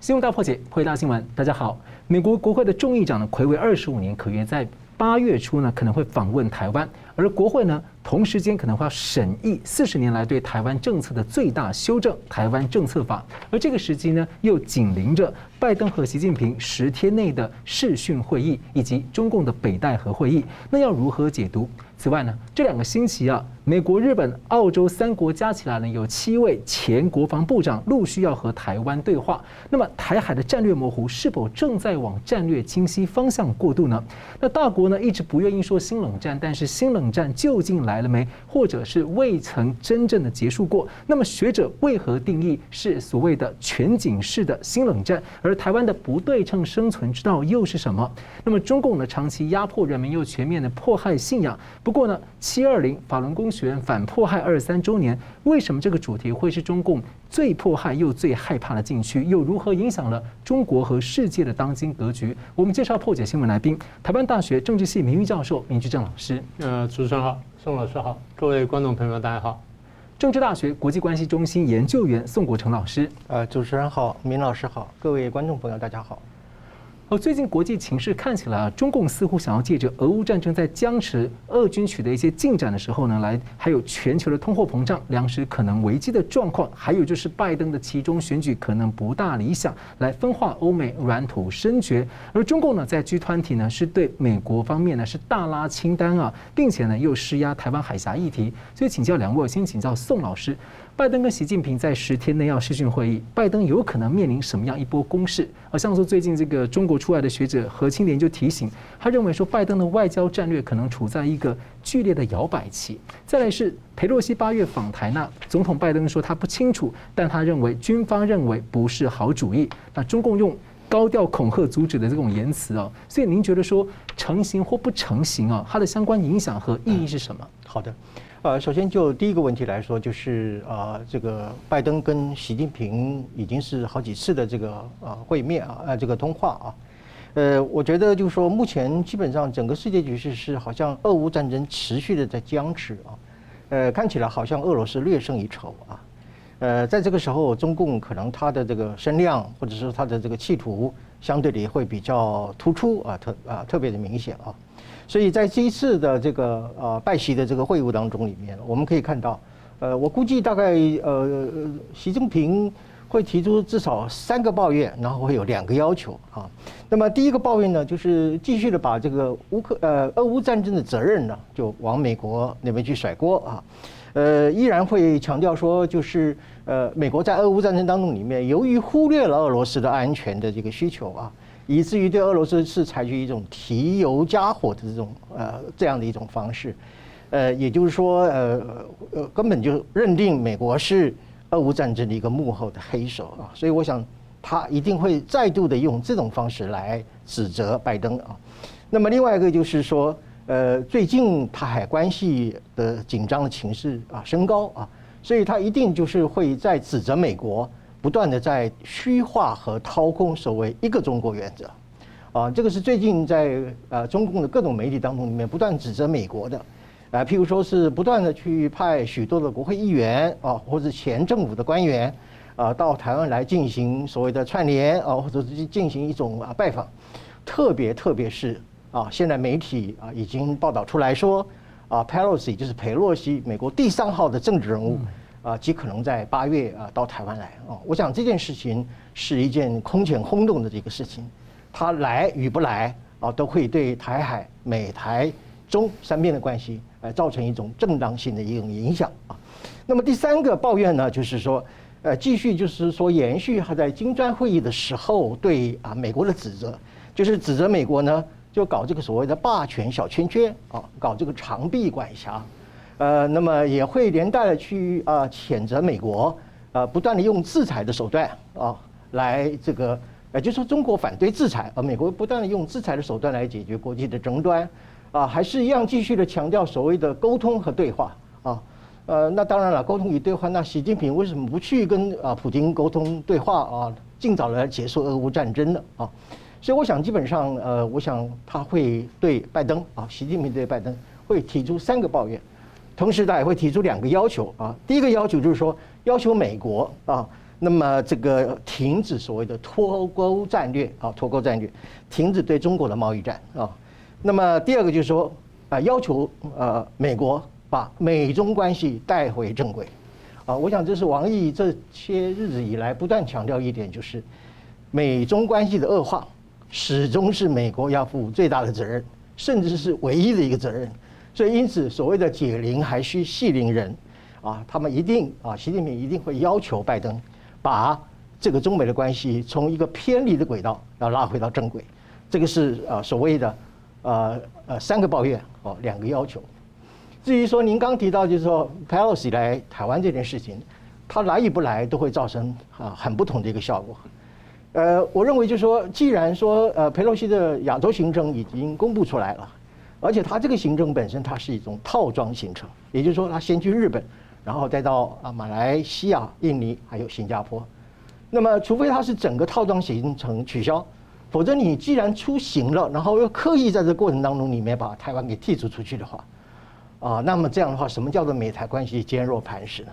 新闻大破解，回答新闻。大家好，美国国会的众议长呢，睽违二十五年，可约在八月初呢，可能会访问台湾，而国会呢，同时间可能会要审议四十年来对台湾政策的最大修正——台湾政策法，而这个时机呢，又紧邻着拜登和习近平十天内的视讯会议，以及中共的北戴河会议，那要如何解读？此外呢，这两个星期啊，美国、日本、澳洲三国加起来呢，有七位前国防部长陆续要和台湾对话。那么，台海的战略模糊是否正在往战略清晰方向过渡呢？那大国呢一直不愿意说新冷战，但是新冷战究竟来了没？或者是未曾真正的结束过？那么，学者为何定义是所谓的全景式的新冷战？而台湾的不对称生存之道又是什么？那么，中共呢长期压迫人民，又全面的迫害信仰。不过呢，七二零法轮功学院反迫害二十三周年，为什么这个主题会是中共最迫害又最害怕的禁区？又如何影响了中国和世界的当今格局？我们介绍破解新闻来宾，台湾大学政治系名誉教授明居正老师。呃，主持人好，宋老师好，各位观众朋友们大家好。政治大学国际关系中心研究员宋国成老师。呃，主持人好，明老师好，各位观众朋友大家好。而最近国际情势看起来啊，中共似乎想要借着俄乌战争在僵持、俄军取得一些进展的时候呢，来还有全球的通货膨胀、粮食可能危机的状况，还有就是拜登的其中选举可能不大理想，来分化欧美、软土深掘。而中共呢，在 G 团体呢，是对美国方面呢是大拉清单啊，并且呢又施压台湾海峡议题。所以请教两位，先请教宋老师。拜登跟习近平在十天内要视讯会议，拜登有可能面临什么样一波攻势？而像说最近这个中国出来的学者何清莲就提醒，他认为说拜登的外交战略可能处在一个剧烈的摇摆期。再来是佩洛西八月访台，那总统拜登说他不清楚，但他认为军方认为不是好主意。那中共用高调恐吓阻止的这种言辞啊，所以您觉得说成型或不成型啊，它的相关影响和意义是什么？好的。呃，首先就第一个问题来说，就是啊，这个拜登跟习近平已经是好几次的这个啊会面啊，呃，这个通话啊，呃，我觉得就是说，目前基本上整个世界局势是好像俄乌战争持续的在僵持啊，呃，看起来好像俄罗斯略胜一筹啊，呃，在这个时候，中共可能他的这个声量或者说他的这个企图相对的会比较突出啊，特啊特别的明显啊。所以在这一次的这个呃拜习的这个会晤当中里面，我们可以看到，呃，我估计大概呃习近平会提出至少三个抱怨，然后会有两个要求啊。那么第一个抱怨呢，就是继续的把这个乌克呃俄乌战争的责任呢，就往美国那边去甩锅啊。呃，依然会强调说，就是呃美国在俄乌战争当中里面，由于忽略了俄罗斯的安全的这个需求啊。以至于对俄罗斯是采取一种提油加火的这种呃这样的一种方式，呃，也就是说呃呃根本就认定美国是俄乌战争的一个幕后的黑手啊，所以我想他一定会再度的用这种方式来指责拜登啊。那么另外一个就是说，呃，最近台海关系的紧张的情势啊升高啊，所以他一定就是会在指责美国。不断的在虚化和掏空所谓一个中国原则，啊，这个是最近在呃中共的各种媒体当中里面不断指责美国的，啊，譬如说是不断的去派许多的国会议员啊，或者前政府的官员啊到台湾来进行所谓的串联啊，或者是进行一种啊拜访，特别特别是啊，现在媒体啊已经报道出来说啊，Pelosi 就是佩洛西，美国第三号的政治人物。啊，极可能在八月啊到台湾来啊！我想这件事情是一件空前轰动的这个事情，他来与不来啊，都会对台海、美台中三边的关系呃造成一种正当性的一种影响啊。那么第三个抱怨呢，就是说呃继续就是说延续他在金砖会议的时候对啊美国的指责，就是指责美国呢就搞这个所谓的霸权小圈圈啊，搞这个长臂管辖。呃，那么也会连带的去啊谴责美国，啊不断的用制裁的手段啊来这个，也就是说中国反对制裁，而美国不断的用制裁的手段来解决国际的争端，啊还是一样继续的强调所谓的沟通和对话啊，呃那当然了，沟通与对话，那习近平为什么不去跟啊普京沟通对话啊，尽早的来结束俄乌战争呢啊？所以我想基本上呃，我想他会对拜登啊，习近平对拜登会提出三个抱怨。同时，他也会提出两个要求啊。第一个要求就是说，要求美国啊，那么这个停止所谓的脱钩战略啊，脱钩战略，停止对中国的贸易战啊。那么第二个就是说啊，要求呃美国把美中关系带回正轨啊。我想这是王毅这些日子以来不断强调一点，就是美中关系的恶化始终是美国要负最大的责任，甚至是唯一的一个责任。所以因此，所谓的解铃还须系铃人。啊，他们一定啊，习近平一定会要求拜登，把这个中美的关系从一个偏离的轨道要拉回到正轨，这个是啊所谓的呃呃三个抱怨哦，两个要求。至于说您刚提到就是说佩洛西来台湾这件事情，他来与不来都会造成啊很不同的一个效果。呃，我认为就是说，既然说呃佩洛西的亚洲行程已经公布出来了，而且他这个行程本身它是一种套装行程，也就是说他先去日本。然后再到啊马来西亚、印尼还有新加坡，那么除非他是整个套装行程取消，否则你既然出行了，然后又刻意在这过程当中里面把台湾给剔除出去的话，啊，那么这样的话，什么叫做美台关系坚若磐石呢？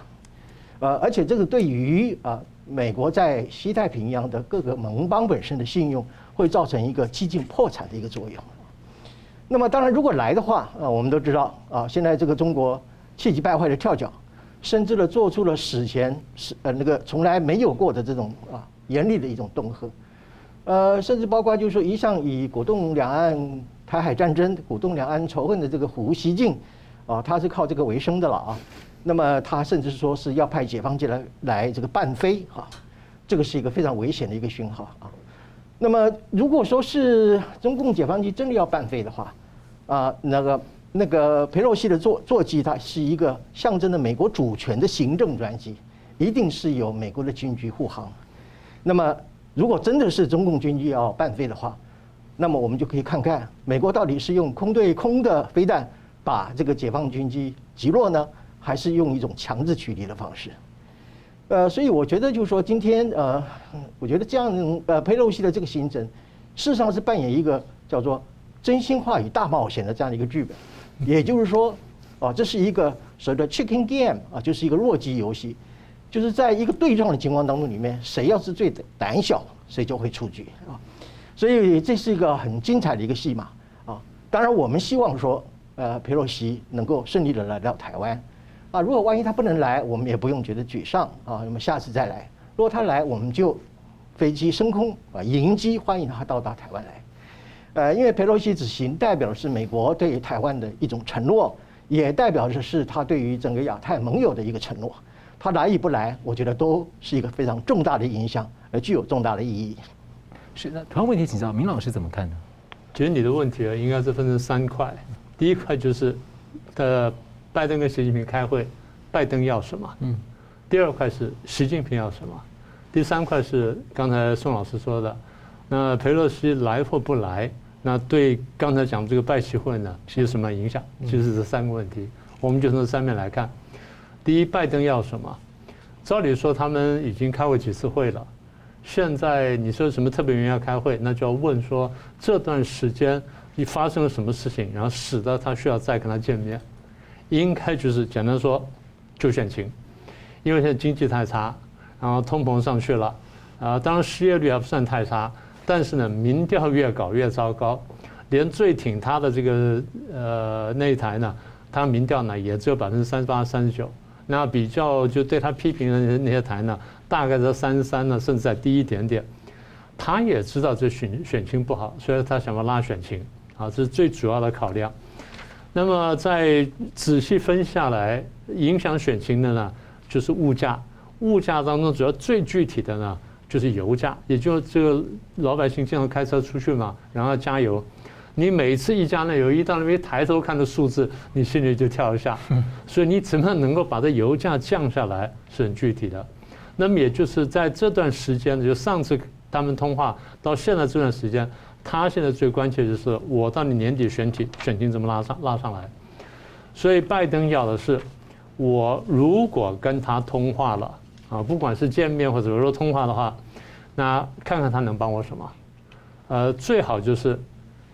呃，而且这个对于啊美国在西太平洋的各个盟邦本身的信用，会造成一个几近破产的一个作用。那么当然，如果来的话，啊，我们都知道啊，现在这个中国气急败坏的跳脚。甚至呢，做出了史前是呃那个从来没有过的这种啊严厉的一种恫吓，呃，甚至包括就是说一向以鼓动两岸台海战争、鼓动两岸仇恨的这个胡锡进，啊，他是靠这个为生的了啊。那么他甚至说是要派解放军来来这个伴飞啊，这个是一个非常危险的一个讯号啊。那么如果说是中共解放军真的要伴飞的话，啊，那个。那个佩洛西的座座机，它是一个象征着美国主权的行政专机，一定是由美国的军机护航。那么，如果真的是中共军机要伴飞的话，那么我们就可以看看美国到底是用空对空的飞弹把这个解放军机击落呢，还是用一种强制驱离的方式？呃，所以我觉得就是说，今天呃，我觉得这样呃，佩洛西的这个行程，事实上是扮演一个叫做真心话与大冒险的这样的一个剧本。也就是说，啊，这是一个所谓的 chicken game 啊，就是一个弱鸡游戏，就是在一个对撞的情况当中，里面谁要是最胆小，谁就会出局啊。所以这是一个很精彩的一个戏码啊。当然，我们希望说，呃，佩洛西能够顺利的来到台湾啊。如果万一他不能来，我们也不用觉得沮丧啊。那么下次再来，如果他来，我们就飞机升空啊，迎机欢迎他到达台湾来。呃，因为佩洛西此行代表的是美国对于台湾的一种承诺，也代表的是他对于整个亚太盟友的一个承诺。他来与不来，我觉得都是一个非常重大的影响，而具有重大的意义。是那，同样问题请教明老师怎么看呢？其实你的问题啊，应该是分成三块。第一块就是，呃，拜登跟习近平开会，拜登要什么？嗯。第二块是习近平要什么？第三块是刚才宋老师说的，那裴洛西来或不来？那对刚才讲这个拜习会呢，有什么影响？其实这三个问题，我们就从三面来看。第一，拜登要什么？照理说他们已经开过几次会了，现在你说什么特别原因要开会，那就要问说这段时间你发生了什么事情，然后使得他需要再跟他见面。应该就是简单说，就选情，因为现在经济太差，然后通膨上去了，啊，当然失业率还不算太差。但是呢，民调越搞越糟糕，连最挺他的这个呃那一台呢，他民调呢也只有百分之三十八、三十九。那比较就对他批评的那些台呢，大概在三十三呢，甚至再低一点点。他也知道这选选情不好，所以他想要拉选情啊，这是最主要的考量。那么再仔细分下来，影响选情的呢，就是物价。物价当中主要最具体的呢。就是油价，也就这个老百姓经常开车出去嘛，然后加油。你每次一加那油，一到那边抬头看的数字，你心里就跳一下。所以你怎么能够把这油价降下来，是很具体的。那么也就是在这段时间，就上次他们通话到现在这段时间，他现在最关切就是我到你年底选举选情怎么拉上拉上来。所以拜登要的是，我如果跟他通话了。啊，不管是见面或者说通话的话，那看看他能帮我什么？呃，最好就是，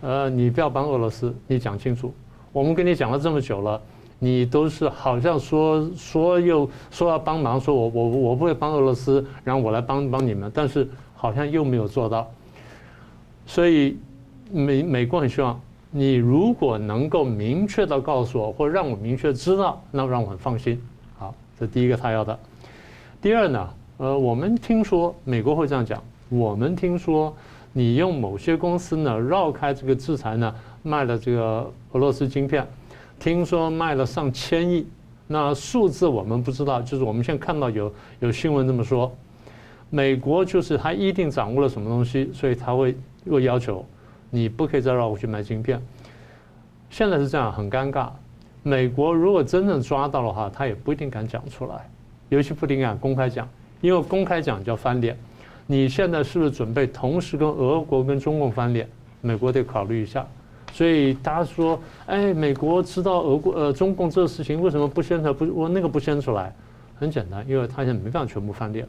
呃，你不要帮俄罗斯，你讲清楚。我们跟你讲了这么久了，你都是好像说说又说要帮忙，说我我我不会帮俄罗斯，然后我来帮帮你们，但是好像又没有做到。所以美美国很希望你如果能够明确的告诉我，或让我明确知道，那让我很放心。好，这第一个他要的。第二呢，呃，我们听说美国会这样讲，我们听说你用某些公司呢绕开这个制裁呢，卖了这个俄罗斯晶片，听说卖了上千亿，那数字我们不知道，就是我们现在看到有有新闻这么说，美国就是他一定掌握了什么东西，所以他会会要求你不可以再绕过去卖晶片。现在是这样，很尴尬。美国如果真正抓到的话，他也不一定敢讲出来。尤其不敢公开讲，因为公开讲叫翻脸。你现在是不是准备同时跟俄国跟中共翻脸？美国得考虑一下。所以大家说，哎，美国知道俄国呃中共这个事情，为什么不先出来？不，我那个不先出来？很简单，因为他现在没办法全部翻脸。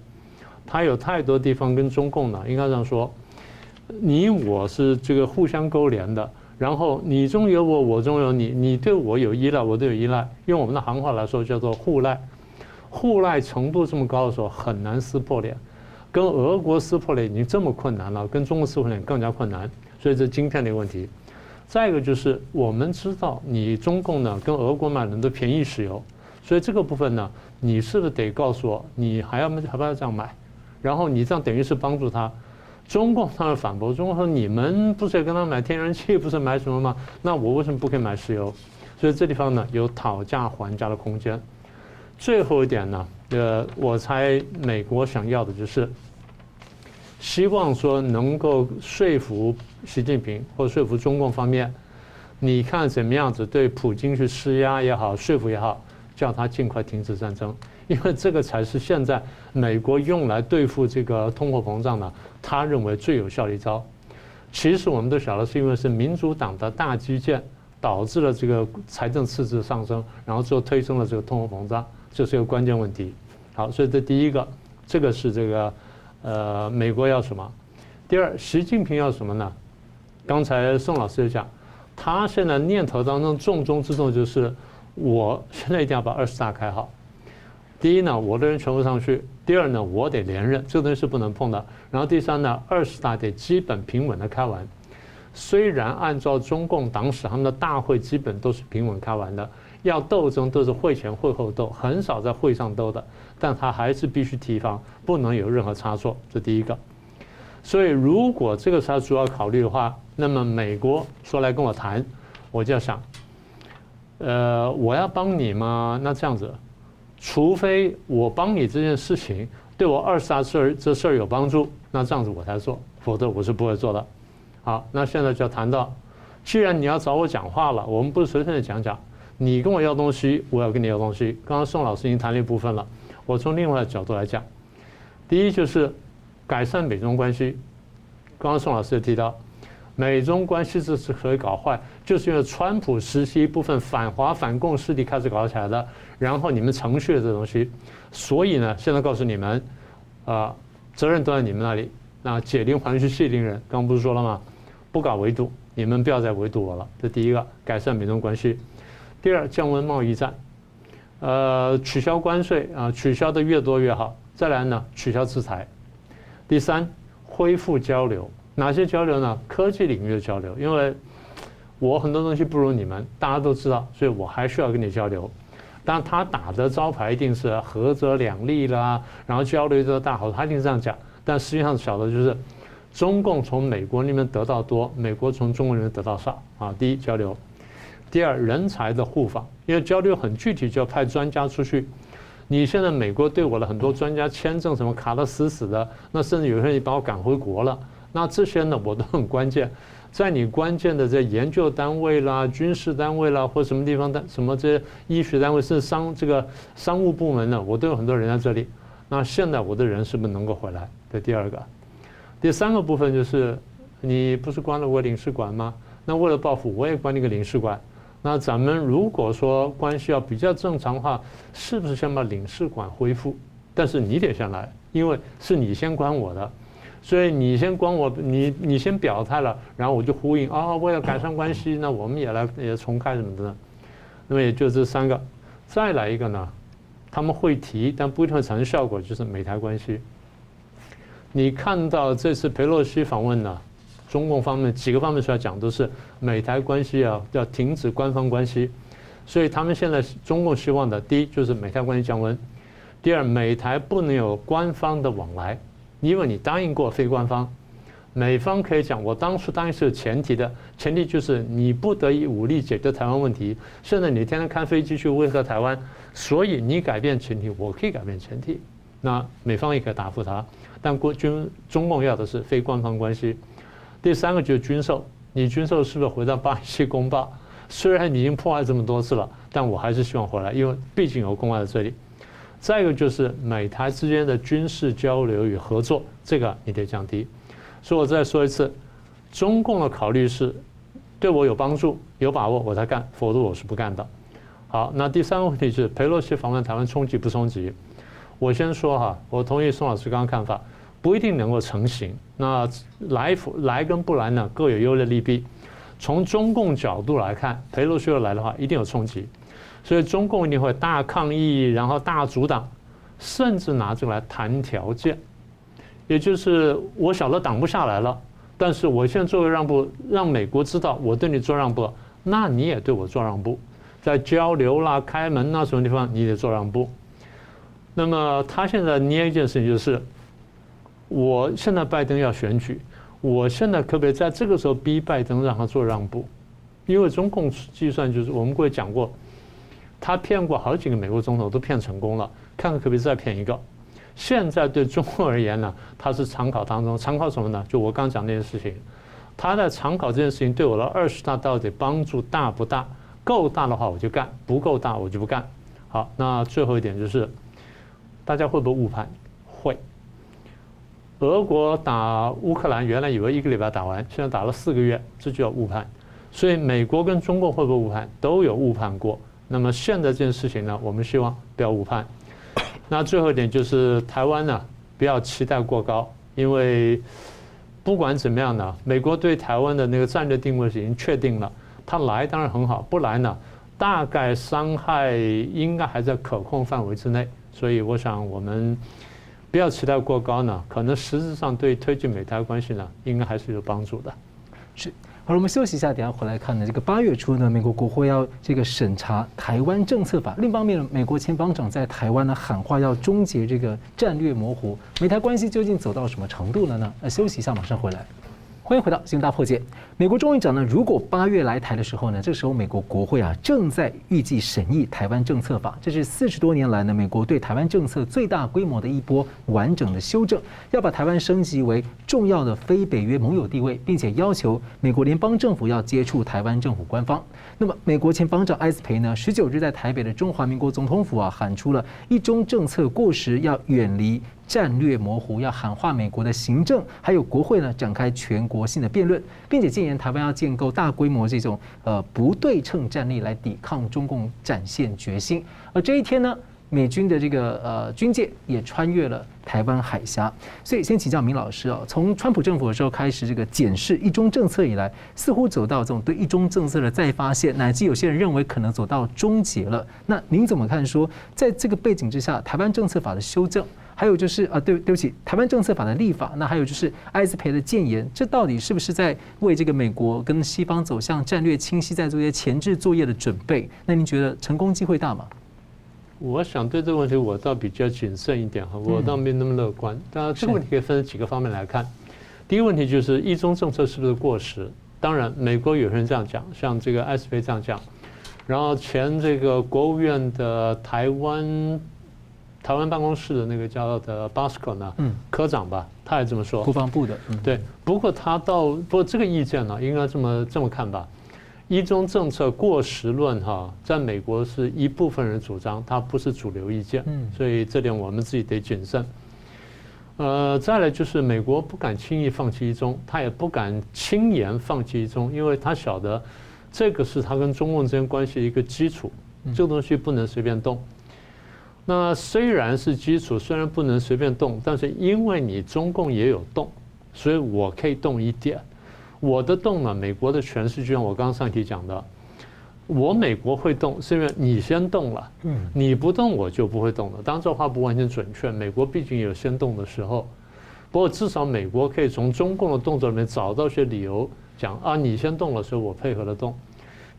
他有太多地方跟中共呢，应该这样说，你我是这个互相勾连的，然后你中有我，我中有你，你对我有依赖，我对有依赖，用我们的行话来说叫做互赖。互赖程度这么高的时候，很难撕破脸。跟俄国撕破脸已经这么困难了，跟中国撕破脸更加困难。所以这今天的一个问题。再一个就是，我们知道你中共呢跟俄国买很多便宜石油，所以这个部分呢，你是不是得告诉我，你还要还不要这样买？然后你这样等于是帮助他。中共当然反驳，中共说你们不是也跟他买天然气，不是买什么吗？那我为什么不可以买石油？所以这地方呢有讨价还价的空间。最后一点呢，呃，我猜美国想要的就是希望说能够说服习近平或说服中共方面，你看怎么样子对普京去施压也好，说服也好，叫他尽快停止战争，因为这个才是现在美国用来对付这个通货膨胀呢，他认为最有效的一招。其实我们都晓得，是因为是民主党的大基建导致了这个财政赤字上升，然后最后推升了这个通货膨胀。这是一个关键问题。好，所以这第一个，这个是这个，呃，美国要什么？第二，习近平要什么呢？刚才宋老师也讲，他现在念头当中重中之重就是，我现在一定要把二十大开好。第一呢，我的人全部上去；第二呢，我得连任，这个东西是不能碰的。然后第三呢，二十大得基本平稳的开完。虽然按照中共党史，他们的大会基本都是平稳开完的。要斗争都是会前会后斗，很少在会上斗的，但他还是必须提防，不能有任何差错，这第一个。所以如果这个是他主要考虑的话，那么美国说来跟我谈，我就要想，呃，我要帮你吗？那这样子，除非我帮你这件事情对我二十大事儿这事儿有帮助，那这样子我才做，否则我是不会做的。好，那现在就要谈到，既然你要找我讲话了，我们不是随便的讲讲。你跟我要东西，我要跟你要东西。刚刚宋老师已经谈了一部分了，我从另外的角度来讲，第一就是改善美中关系。刚刚宋老师也提到，美中关系之所以搞坏，就是因为川普时期部分反华反共势力开始搞起来的，然后你们程序的这东西，所以呢，现在告诉你们，啊，责任都在你们那里。那解铃还须系铃人，刚不是说了吗？不搞围堵，你们不要再围堵我了。这第一个，改善美中关系。第二，降温贸易战，呃，取消关税啊，取消的越多越好。再来呢，取消制裁。第三，恢复交流。哪些交流呢？科技领域的交流，因为我很多东西不如你们，大家都知道，所以我还需要跟你交流。但，他打的招牌一定是合则两利啦，然后交流的大好，他一定这样讲。但实际上晓得就是，中共从美国那边得到多，美国从中国那边得到少啊。第一，交流。第二，人才的互访，因为交流很具体，就要派专家出去。你现在美国对我的很多专家签证什么卡得死死的，那甚至有些人把我赶回国了。那这些呢，我都很关键，在你关键的在研究单位啦、军事单位啦，或什么地方的什么这些医学单位，是商这个商务部门呢，我都有很多人在这里。那现在我的人是不是能够回来？这第二个，第三个部分就是，你不是关了我领事馆吗？那为了报复，我也关了一个领事馆。那咱们如果说关系要比较正常的话，是不是先把领事馆恢复？但是你得先来，因为是你先关我的，所以你先关我，你你先表态了，然后我就呼应啊，为了改善关系，那我们也来也重开什么的。那么也就这三个，再来一个呢，他们会提，但不一定会产生效果，就是美台关系。你看到这次佩洛西访问呢，中共方面几个方面出来讲，都是美台关系啊要停止官方关系，所以他们现在中共希望的，第一就是美台关系降温，第二美台不能有官方的往来，因为你答应过非官方。美方可以讲，我当初答应是有前提的，前提就是你不得以武力解决台湾问题。现在你天天开飞机去威吓台湾，所以你改变前提，我可以改变前提。那美方也可以答复他，但国军中共要的是非官方关系。第三个就是军售，你军售是不是回到巴西公报？虽然已经破坏这么多次了，但我还是希望回来，因为毕竟有公报在这里。再一个就是美台之间的军事交流与合作，这个你得降低。所以我再说一次，中共的考虑是对我有帮助、有把握我才干，否则我是不干的。好，那第三个问题是裴洛西访问台湾冲击不冲击？我先说哈，我同意宋老师刚刚看法，不一定能够成行。那来来跟不来呢，各有优劣利弊。从中共角度来看，裴洛西要来的话，一定有冲击，所以中共一定会大抗议，然后大阻挡，甚至拿这个来谈条件。也就是我晓得挡不下来了，但是我现在做为让步，让美国知道我对你做让步，那你也对我做让步，在交流啦、开门啦什么地方你得做让步。那么他现在捏一件事情就是，我现在拜登要选举，我现在可不可以在这个时候逼拜登让他做让步？因为中共计算就是我们过去讲过，他骗过好几个美国总统都骗成功了，看看可不可以再骗一个。现在对中国而言呢，他是常考当中，常考什么呢？就我刚讲那件事情，他在常考这件事情对我的二十大到底帮助大不大？够大的话我就干，不够大我就不干。好，那最后一点就是，大家会不会误判？会。俄国打乌克兰，原来以为一个礼拜打完，现在打了四个月，这就叫误判。所以美国跟中国会不会误判？都有误判过。那么现在这件事情呢，我们希望不要误判。那最后一点就是台湾呢，不要期待过高，因为不管怎么样呢，美国对台湾的那个战略定位是已经确定了。他来当然很好，不来呢，大概伤害应该还在可控范围之内。所以我想我们不要期待过高呢，可能实质上对推进美台关系呢，应该还是有帮助的。是。好了，我们休息一下，等下回来看呢。这个八月初呢，美国国会要这个审查台湾政策法。另一方面呢，美国前防长在台湾呢喊话要终结这个战略模糊，美台关系究竟走到什么程度了呢？那休息一下，马上回来。欢迎回到《新闻大破解》。美国众议长呢，如果八月来台的时候呢，这时候美国国会啊正在预计审议台湾政策法，这是四十多年来呢美国对台湾政策最大规模的一波完整的修正，要把台湾升级为重要的非北约盟友地位，并且要求美国联邦政府要接触台湾政府官方。那么，美国前防长埃斯培呢，十九日在台北的中华民国总统府啊喊出了一中政策过时，要远离。战略模糊，要喊话美国的行政还有国会呢，展开全国性的辩论，并且建年台湾要建构大规模这种呃不对称战力来抵抗中共，展现决心。而这一天呢，美军的这个呃军舰也穿越了台湾海峡。所以，先请教明老师啊，从川普政府的时候开始这个检视一中政策以来，似乎走到这种对一中政策的再发现，乃至有些人认为可能走到终结了。那您怎么看？说在这个背景之下，台湾政策法的修正？还有就是啊，对对不起，台湾政策法的立法，那还有就是艾斯培的建言，这到底是不是在为这个美国跟西方走向战略清晰，在做一些前置作业的准备？那您觉得成功机会大吗？我想对这个问题，我倒比较谨慎一点哈，我倒没那么乐观。当然，这个问题可以分几个方面来看。第一个问题就是一中政策是不是过时？当然，美国有人这样讲，像这个艾斯培这样讲，然后前这个国务院的台湾。台湾办公室的那个叫的 Bosco 呢，嗯，科长吧，他也这么说。国防部的，嗯、对。不过他倒不过这个意见呢，应该这么这么看吧。一中政策过时论哈，在美国是一部分人主张，它不是主流意见。嗯，所以这点我们自己得谨慎。呃，再来就是美国不敢轻易放弃一中，他也不敢轻言放弃一中，因为他晓得这个是他跟中共之间关系的一个基础，这个东西不能随便动。那虽然是基础，虽然不能随便动，但是因为你中共也有动，所以我可以动一点。我的动呢，美国的诠释就像我刚刚上题讲的，我美国会动，是因为你先动了，你不动我就不会动了。当然这话不完全准确，美国毕竟有先动的时候。不过至少美国可以从中共的动作里面找到些理由，讲啊，你先动了，所以我配合的动。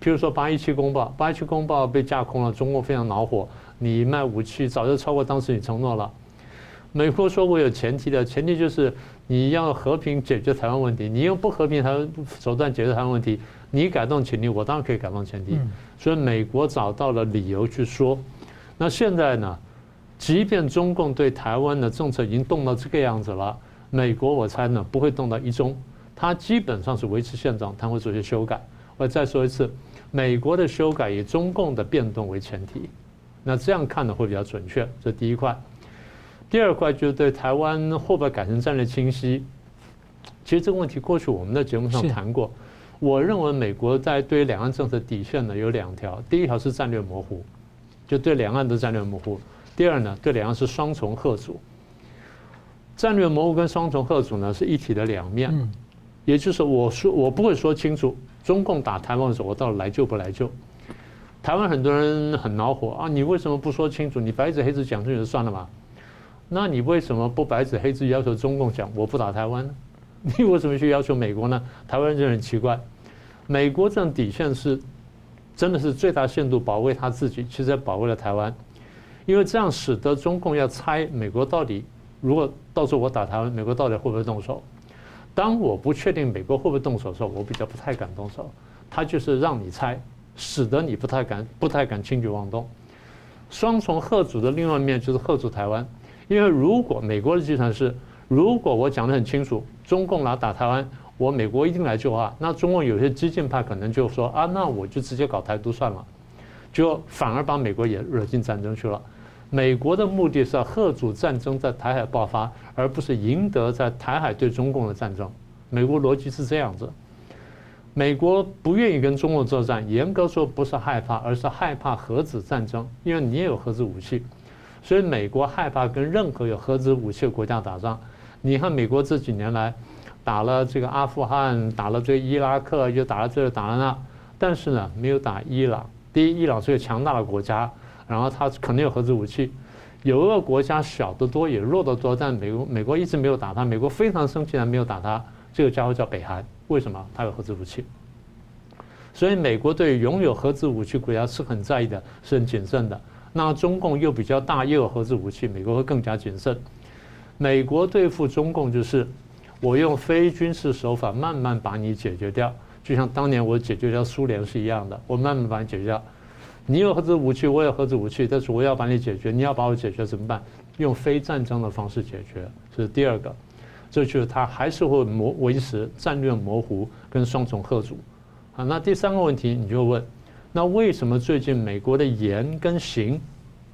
譬如说八一七公报，八一七公报被架空了，中共非常恼火，你卖武器早就超过当时你承诺了。美国说我有前提的，前提就是你要和平解决台湾问题，你用不和平台湾手段解决台湾问题。你改动前提，我当然可以改动前提。所以美国找到了理由去说。那现在呢？即便中共对台湾的政策已经动到这个样子了，美国我猜呢不会动到一中，它基本上是维持现状，它会做些修改。我再说一次，美国的修改以中共的变动为前提。那这样看呢会比较准确。这第一块。第二块就是对台湾会不会改成战略清晰？其实这个问题过去我们在节目上谈过。我认为美国在对两岸政策底线呢有两条，第一条是战略模糊，就对两岸的战略模糊；第二呢，对两岸是双重贺阻。战略模糊跟双重贺阻呢是一体的两面，也就是我说我不会说清楚，中共打台湾的时候，我到底来救不来救？台湾很多人很恼火啊，你为什么不说清楚？你白纸黑字讲出去就算了嘛？那你为什么不白纸黑字要求中共讲我不打台湾呢？你为什么去要求美国呢？台湾人就很奇怪。美国这种底线是，真的是最大限度保卫他自己，其实也保卫了台湾。因为这样使得中共要猜美国到底，如果到时候我打台湾，美国到底会不会动手？当我不确定美国会不会动手的时候，我比较不太敢动手。他就是让你猜，使得你不太敢、不太敢轻举妄动。双重吓阻的另外一面就是吓阻台湾，因为如果美国的计算是，如果我讲得很清楚。中共来打台湾，我美国一定来救啊！那中共有些激进派可能就说啊，那我就直接搞台独算了，就反而把美国也惹进战争去了。美国的目的是要遏阻战争在台海爆发，而不是赢得在台海对中共的战争。美国逻辑是这样子。美国不愿意跟中共作战，严格说不是害怕，而是害怕核子战争，因为你也有核子武器，所以美国害怕跟任何有核子武器的国家打仗。你看，美国这几年来打了这个阿富汗，打了这个伊拉克，又打了这个打了那，但是呢，没有打伊朗。第一，伊朗是个强大的国家，然后它肯定有核子武器。有一个国家小得多，也弱得多，但美国美国一直没有打它。美国非常生气，还没有打它。这个家伙叫北韩，为什么？它有核子武器。所以，美国对拥有核子武器国家是很在意的，是很谨慎的。那中共又比较大，又有核子武器，美国会更加谨慎。美国对付中共就是，我用非军事手法慢慢把你解决掉，就像当年我解决掉苏联是一样的，我慢慢把你解决掉。你有核子武器，我有核子武器，但是我要把你解决，你要把我解决怎么办？用非战争的方式解决，这是第二个。这就是他还是会模维持战略模糊跟双重吓阻。啊，那第三个问题你就问，那为什么最近美国的言跟行？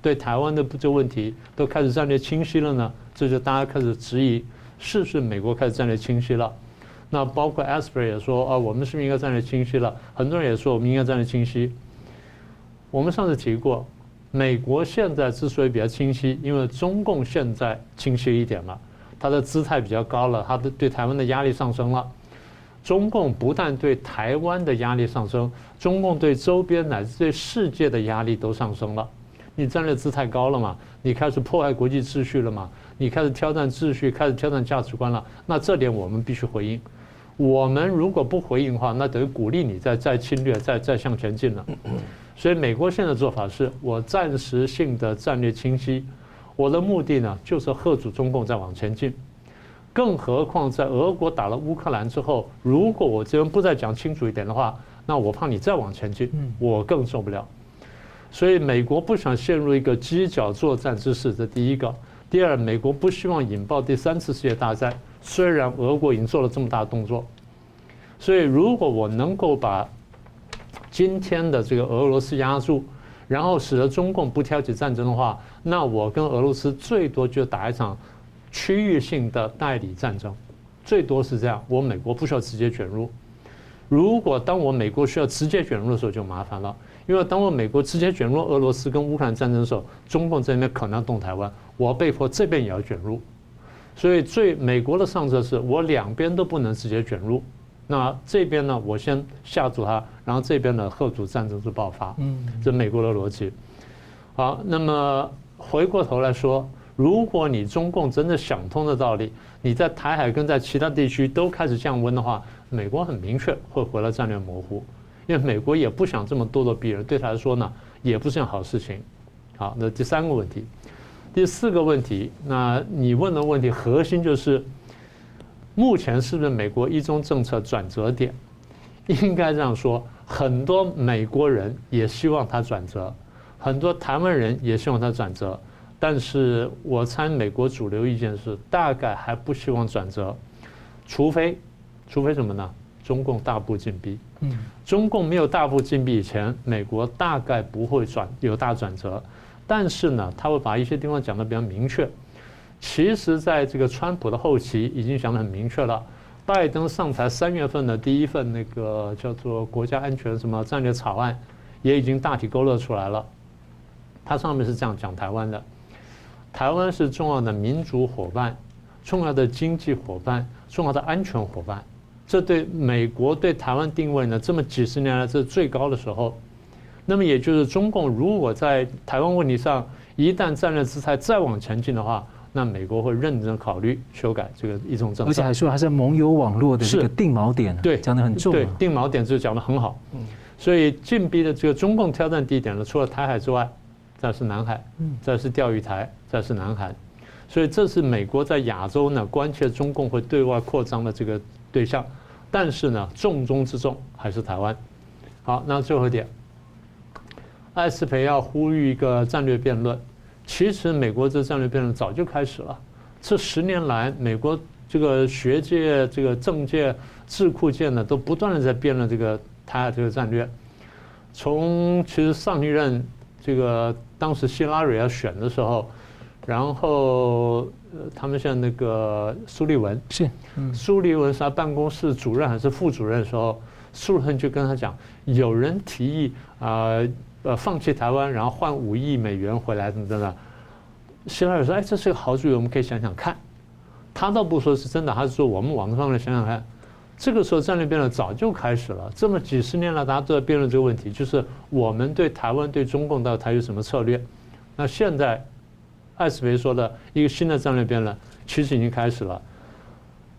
对台湾的这个问题都开始战略清晰了呢，这就大家开始质疑，是不是美国开始战略清晰了？那包括 Asper 也说啊，我们是不是应该战略清晰了？很多人也说我们应该战略清晰。我们上次提过，美国现在之所以比较清晰，因为中共现在清晰一点了，它的姿态比较高了，它的对台湾的压力上升了。中共不但对台湾的压力上升，中共对周边乃至对世界的压力都上升了。你战略姿态高了嘛？你开始破坏国际秩序了嘛？你开始挑战秩序，开始挑战价值观了。那这点我们必须回应。我们如果不回应的话，那等于鼓励你再再侵略，再再向前进了。所以美国现在的做法是我暂时性的战略清晰，我的目的呢就是吓阻中共再往前进。更何况在俄国打了乌克兰之后，如果我这边不再讲清楚一点的话，那我怕你再往前进，我更受不了。所以美国不想陷入一个犄角作战之势，这第一个。第二，美国不希望引爆第三次世界大战。虽然俄国已经做了这么大的动作，所以如果我能够把今天的这个俄罗斯压住，然后使得中共不挑起战争的话，那我跟俄罗斯最多就打一场区域性的代理战争，最多是这样。我美国不需要直接卷入。如果当我美国需要直接卷入的时候，就麻烦了。因为当我美国直接卷入俄罗斯跟乌克兰战争的时候，中共这边可能要动台湾，我被迫这边也要卷入，所以最美国的上策是我两边都不能直接卷入，那这边呢，我先吓住他，然后这边呢，后主战争就爆发。嗯，这美国的逻辑。好，那么回过头来说，如果你中共真的想通的道理，你在台海跟在其他地区都开始降温的话，美国很明确会回来战略模糊，因为美国也不想这么咄咄逼人，对他来说呢，也不是件好事情。好，那第三个问题，第四个问题，那你问的问题核心就是，目前是不是美国一中政策转折点？应该这样说，很多美国人也希望它转折，很多台湾人也希望它转折，但是我猜美国主流意见是，大概还不希望转折，除非，除非什么呢？中共大步进逼。嗯，中共没有大步进逼以前，美国大概不会转有大转折。但是呢，他会把一些地方讲得比较明确。其实，在这个川普的后期，已经讲得很明确了。拜登上台三月份的第一份那个叫做国家安全什么战略草案，也已经大体勾勒出来了。它上面是这样讲台湾的：台湾是重要的民主伙伴、重要的经济伙伴、重要的安全伙伴。这对美国对台湾定位呢，这么几十年来这是最高的时候。那么也就是中共如果在台湾问题上一旦战略姿态再往前进的话，那美国会认真考虑修改这个一中政策。而且还说还是盟友网络的这个定锚点，对，讲得很重。对，定锚点就讲得很好。嗯，所以进逼的这个中共挑战地点呢，除了台海之外，再是南海，再是钓鱼台，再是南海。所以这是美国在亚洲呢关切中共会对外扩张的这个对象。但是呢，重中之重还是台湾。好，那最后一点。艾斯培要呼吁一个战略辩论，其实美国这战略辩论早就开始了。这十年来，美国这个学界、这个政界、智库界呢，都不断的在辩论这个台海这个战略。从其实上一任这个当时希拉里要选的时候，然后他们像那个苏利文是，苏利文是他办公室主任还是副主任的时候，苏利文就跟他讲，有人提议啊。呃呃，放弃台湾，然后换五亿美元回来，等等的。希拉里说：“哎，这是个好主意，我们可以想想看。”他倒不说是真的，他是说我们往上来想想看。这个时候战略辩论早就开始了，这么几十年来大家都在辩论这个问题，就是我们对台湾、对中共到底有什么策略。那现在艾斯培说的一个新的战略辩论，其实已经开始了。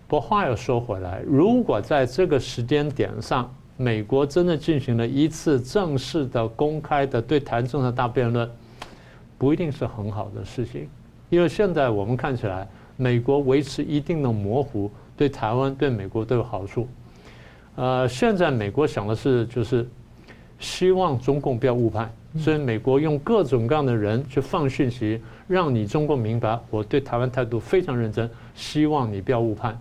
不过话又说回来，如果在这个时间点上，美国真的进行了一次正式的、公开的对台政策大辩论，不一定是很好的事情，因为现在我们看起来，美国维持一定的模糊，对台湾、对美国都有好处。呃，现在美国想的是，就是希望中共不要误判，所以美国用各种各样的人去放讯息，让你中共明白我对台湾态度非常认真，希望你不要误判。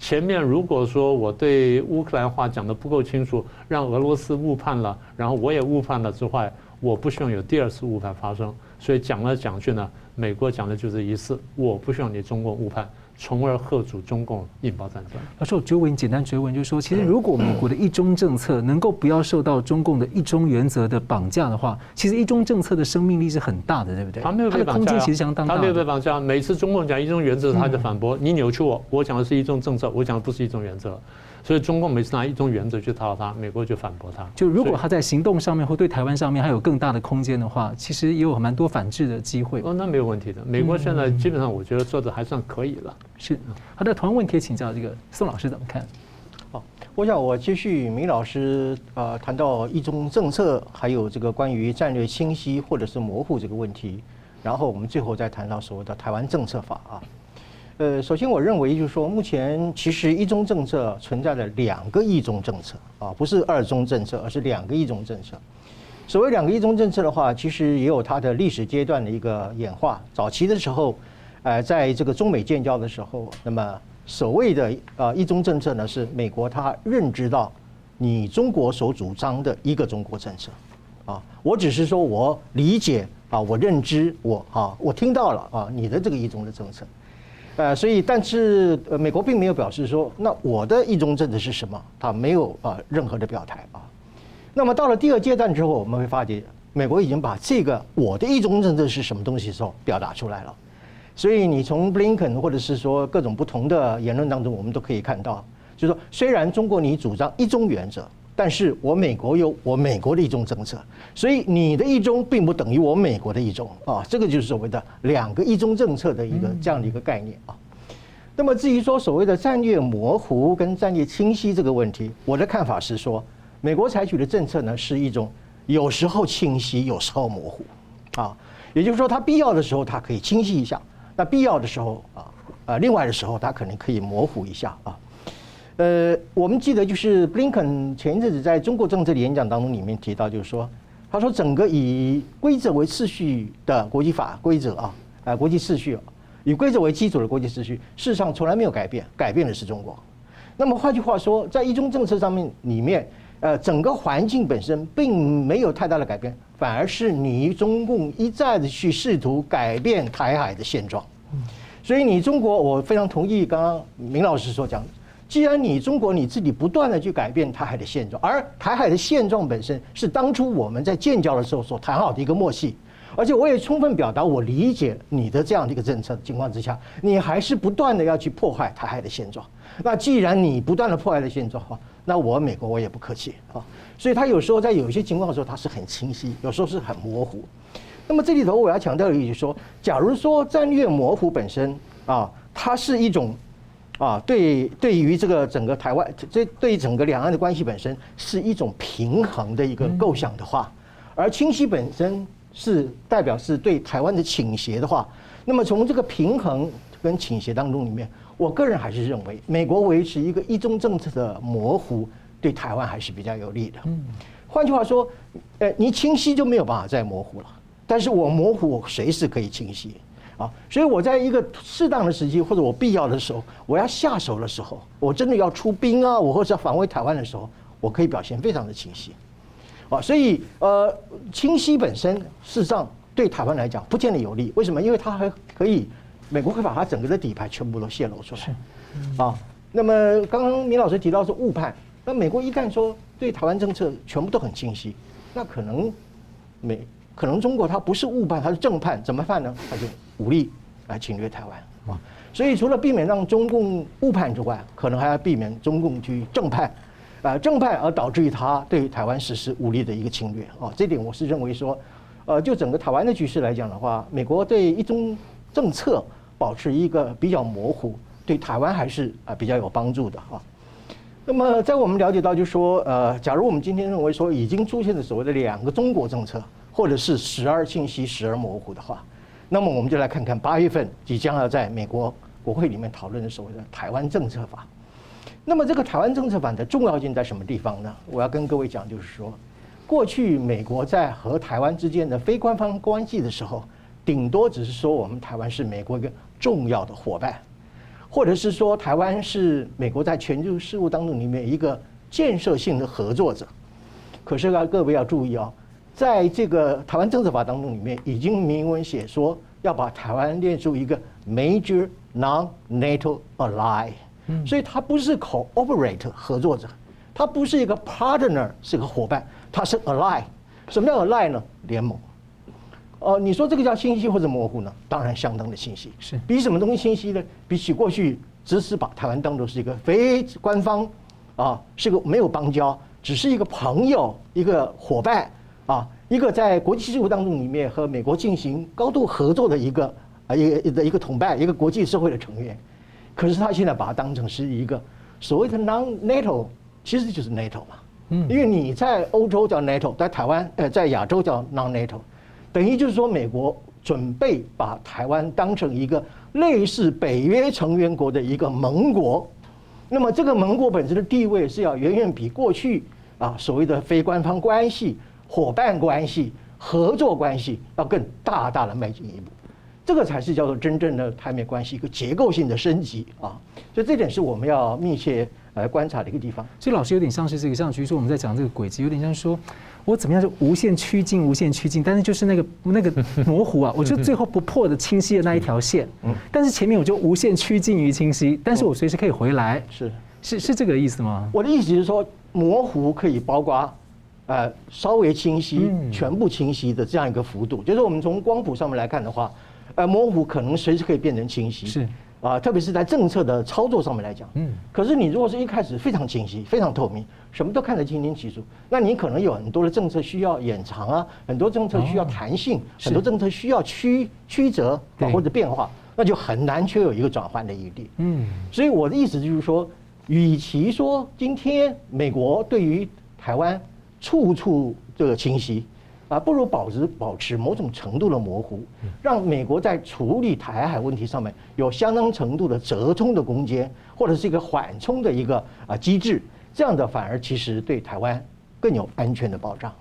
前面如果说我对乌克兰话讲的不够清楚，让俄罗斯误判了，然后我也误判了之外，我不希望有第二次误判发生。所以讲来讲去呢，美国讲的就是一次，我不希望你中国误判。从而贺阻中共引爆战争。老师，我追问简单追问，就是说，其实如果美国的一中政策能够不要受到中共的一中原则的绑架的话，其实一中政策的生命力是很大的，对不对？他没有被绑架，空间其实相当大。他没有被绑架。每次中共讲一中原则，他就反驳你扭曲我，我讲的是一中政策，我讲的不是一中原则。所以中共每次拿一中原则去套他，美国就反驳他。就如果他在行动上面或对台湾上面还有更大的空间的话，其实也有蛮多反制的机会。哦，那没有问题的。美国现在基本上我觉得做的还算可以了。是。好的，同样问题请教这个宋老师怎么看？好，我想我继续明老师啊谈到一中政策，还有这个关于战略清晰或者是模糊这个问题，然后我们最后再谈到所谓的台湾政策法啊。呃，首先我认为就是说，目前其实一中政策存在了两个一中政策啊，不是二中政策，而是两个一中政策。所谓两个一中政策的话，其实也有它的历史阶段的一个演化。早期的时候，呃，在这个中美建交的时候，那么所谓的呃一中政策呢，是美国它认知到你中国所主张的一个中国政策啊，我只是说我理解啊，我认知我啊，我听到了啊，你的这个一中的政策。呃，所以，但是，呃，美国并没有表示说，那我的一中政策是什么？他没有啊任何的表态啊。那么到了第二阶段之后，我们会发觉，美国已经把这个我的一中政策是什么东西的时候表达出来了。所以，你从布林肯或者是说各种不同的言论当中，我们都可以看到，就是说，虽然中国你主张一中原则，但是我美国有我美国的一中政策，所以你的一中并不等于我美国的一中啊，这个就是所谓的两个一中政策的一个这样的一个概念啊。那么至于说所谓的战略模糊跟战略清晰这个问题，我的看法是说，美国采取的政策呢是一种有时候清晰，有时候模糊啊，也就是说，它必要的时候它可以清晰一下，那必要的时候啊，呃，另外的时候它可能可以模糊一下啊。呃，我们记得就是布林肯前一阵子在中国政策的演讲当中里面提到，就是说，他说整个以规则为次序的国际法规则啊，呃，国际秩序。以规则为基础的国际秩序，事实上从来没有改变，改变的是中国。那么换句话说，在一中政策上面里面，呃，整个环境本身并没有太大的改变，反而是你中共一再的去试图改变台海的现状。所以你中国，我非常同意刚刚明老师所讲，既然你中国你自己不断的去改变台海的现状，而台海的现状本身是当初我们在建交的时候所谈好的一个默契。而且我也充分表达我理解你的这样的一个政策情况之下，你还是不断的要去破坏台海的现状。那既然你不断的破坏的现状哈，那我美国我也不客气啊。所以他有时候在有些情况的时候，他是很清晰，有时候是很模糊。那么这里头我要强调一句说，假如说战略模糊本身啊，它是一种啊，对对于这个整个台湾，这对整个两岸的关系本身是一种平衡的一个构想的话，而清晰本身。是代表是对台湾的倾斜的话，那么从这个平衡跟倾斜当中里面，我个人还是认为，美国维持一个一中政策的模糊，对台湾还是比较有利的。嗯，换句话说，呃，你清晰就没有办法再模糊了，但是我模糊，我随时可以清晰啊。所以我在一个适当的时机或者我必要的时候，我要下手的时候，我真的要出兵啊，我或者要防卫台湾的时候，我可以表现非常的清晰。啊，所以呃，清晰本身事实上对台湾来讲不见得有利。为什么？因为它还可以，美国会把它整个的底牌全部都泄露出来。啊，那么刚刚明老师提到是误判，那美国一旦说对台湾政策全部都很清晰，那可能美可能中国它不是误判，它是正判，怎么判呢？它就武力来侵略台湾啊。所以除了避免让中共误判之外，可能还要避免中共去正判。啊，正派而导致于他对台湾实施武力的一个侵略啊，这点我是认为说，呃，就整个台湾的局势来讲的话，美国对一中政策保持一个比较模糊，对台湾还是啊比较有帮助的啊。那么在我们了解到，就是说，呃，假如我们今天认为说已经出现了所谓的两个中国政策，或者是时而清晰时而模糊的话，那么我们就来看看八月份即将要在美国国会里面讨论的所谓的台湾政策法。那么这个台湾政策法的重要性在什么地方呢？我要跟各位讲，就是说，过去美国在和台湾之间的非官方关系的时候，顶多只是说我们台湾是美国一个重要的伙伴，或者是说台湾是美国在全球事务当中里面一个建设性的合作者。可是啊，各位要注意哦，在这个台湾政策法当中里面，已经明文写说要把台湾列入一个 major non-NATO ally。所以它不是 cooperate 合作者，它不是一个 partner 是个伙伴，它是 ally。什么叫 ally 呢？联盟。哦、呃，你说这个叫清晰或者模糊呢？当然相当的清晰。是比什么东西清晰呢？比起过去只是把台湾当作是一个非官方啊，是个没有邦交，只是一个朋友、一个伙伴啊，一个在国际事务当中里面和美国进行高度合作的一个啊一个的一个同伴，一个国际社会的成员。可是他现在把它当成是一个所谓的 non-NATO，其实就是 NATO 嘛。嗯，因为你在欧洲叫 NATO，在台湾呃在亚洲叫 non-NATO，等于就是说美国准备把台湾当成一个类似北约成员国的一个盟国。那么这个盟国本身的地位是要远远比过去啊所谓的非官方关系、伙伴关系、合作关系要更大大的迈进一步。这个才是叫做真正的台美关系一个结构性的升级啊，所以这点是我们要密切来观察的一个地方。所以老师有点像是这个，像比如说我们在讲这个轨迹，有点像说我怎么样就无限趋近、无限趋近，但是就是那个那个模糊啊，我就最后不破的清晰的那一条线。嗯。但是前面我就无限趋近于清晰，但是我随时可以回来。是是是这个意思吗？我的意思是说，模糊可以包括呃稍微清晰、全部清晰的这样一个幅度。就是我们从光谱上面来看的话。呃，模糊可能随时可以变成清晰，是，啊，特别是在政策的操作上面来讲，嗯，可是你如果是一开始非常清晰、非常透明，什么都看得清清楚楚，那你可能有很多的政策需要延长啊，很多政策需要弹性，哦、很多政策需要曲曲折啊或者变化，那就很难却有一个转换的余地。嗯，所以我的意思就是说，与其说今天美国对于台湾处处这个清晰。啊，不如保持保持某种程度的模糊，让美国在处理台海问题上面有相当程度的折冲的空间，或者是一个缓冲的一个啊机制，这样的反而其实对台湾更有安全的保障。